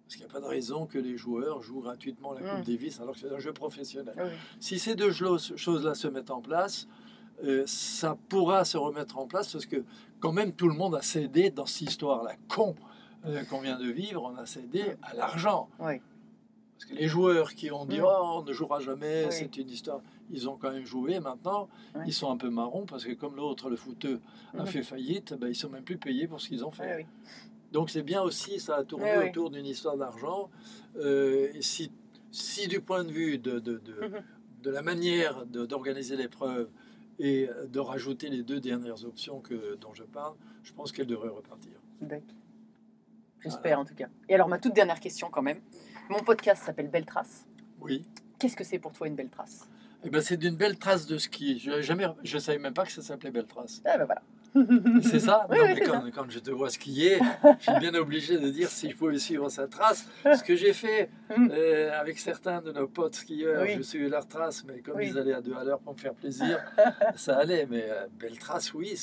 Parce qu'il n'y a pas de raison que les joueurs jouent gratuitement la Coupe Mhm. Davis alors que c'est un jeu professionnel. Oui. Si ces deux choses- choses-là se mettent en place, euh, ça pourra se remettre en place parce que quand même tout le monde a cédé dans cette histoire-là con euh, qu'on vient de vivre, on a cédé à l'argent. Oui. Parce que les joueurs qui ont dit oh, on ne jouera jamais, Oui. c'est une histoire, ils ont quand même joué. Maintenant, Ouais. ils sont un peu marrons parce que comme l'autre, le footeux, a Mhm. fait faillite, ben, ils sont même plus payés pour ce qu'ils ont fait. Oui. Donc c'est bien aussi, ça a tourné oui. autour d'une histoire d'argent. Euh, si, si du point de vue de, de, de, Mhm. de la manière d'organiser l'épreuve et de rajouter les deux dernières options que, dont je parle, je pense qu'elle devrait repartir. D'accord. J'espère en tout cas. Et alors ma toute dernière question quand même. Mon podcast s'appelle Belle Trace. Oui. Qu'est-ce que c'est pour toi une belle trace Eh ben, c'est d'une belle trace de ski. Je ne savais même pas que ça s'appelait Belle Trace. Ah ben voilà. C'est ça Oui, Non, oui, mais quand, quand je te vois skier, je suis bien obligé de dire s'il faut suivre sa trace. Ce que j'ai fait Mm. euh, avec certains de nos potes skieurs, Oui. je suivais leur trace, mais comme ils allaient à deux à l'heure pour me faire plaisir, ça allait. Mais euh, belle trace, oui,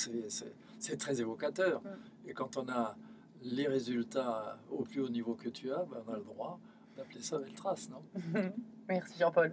c'est très évocateur. Mm. Et quand on a les résultats au plus haut niveau que tu as, ben, on a le droit d'appeler ça belle trace, non? Merci Jean-Paul.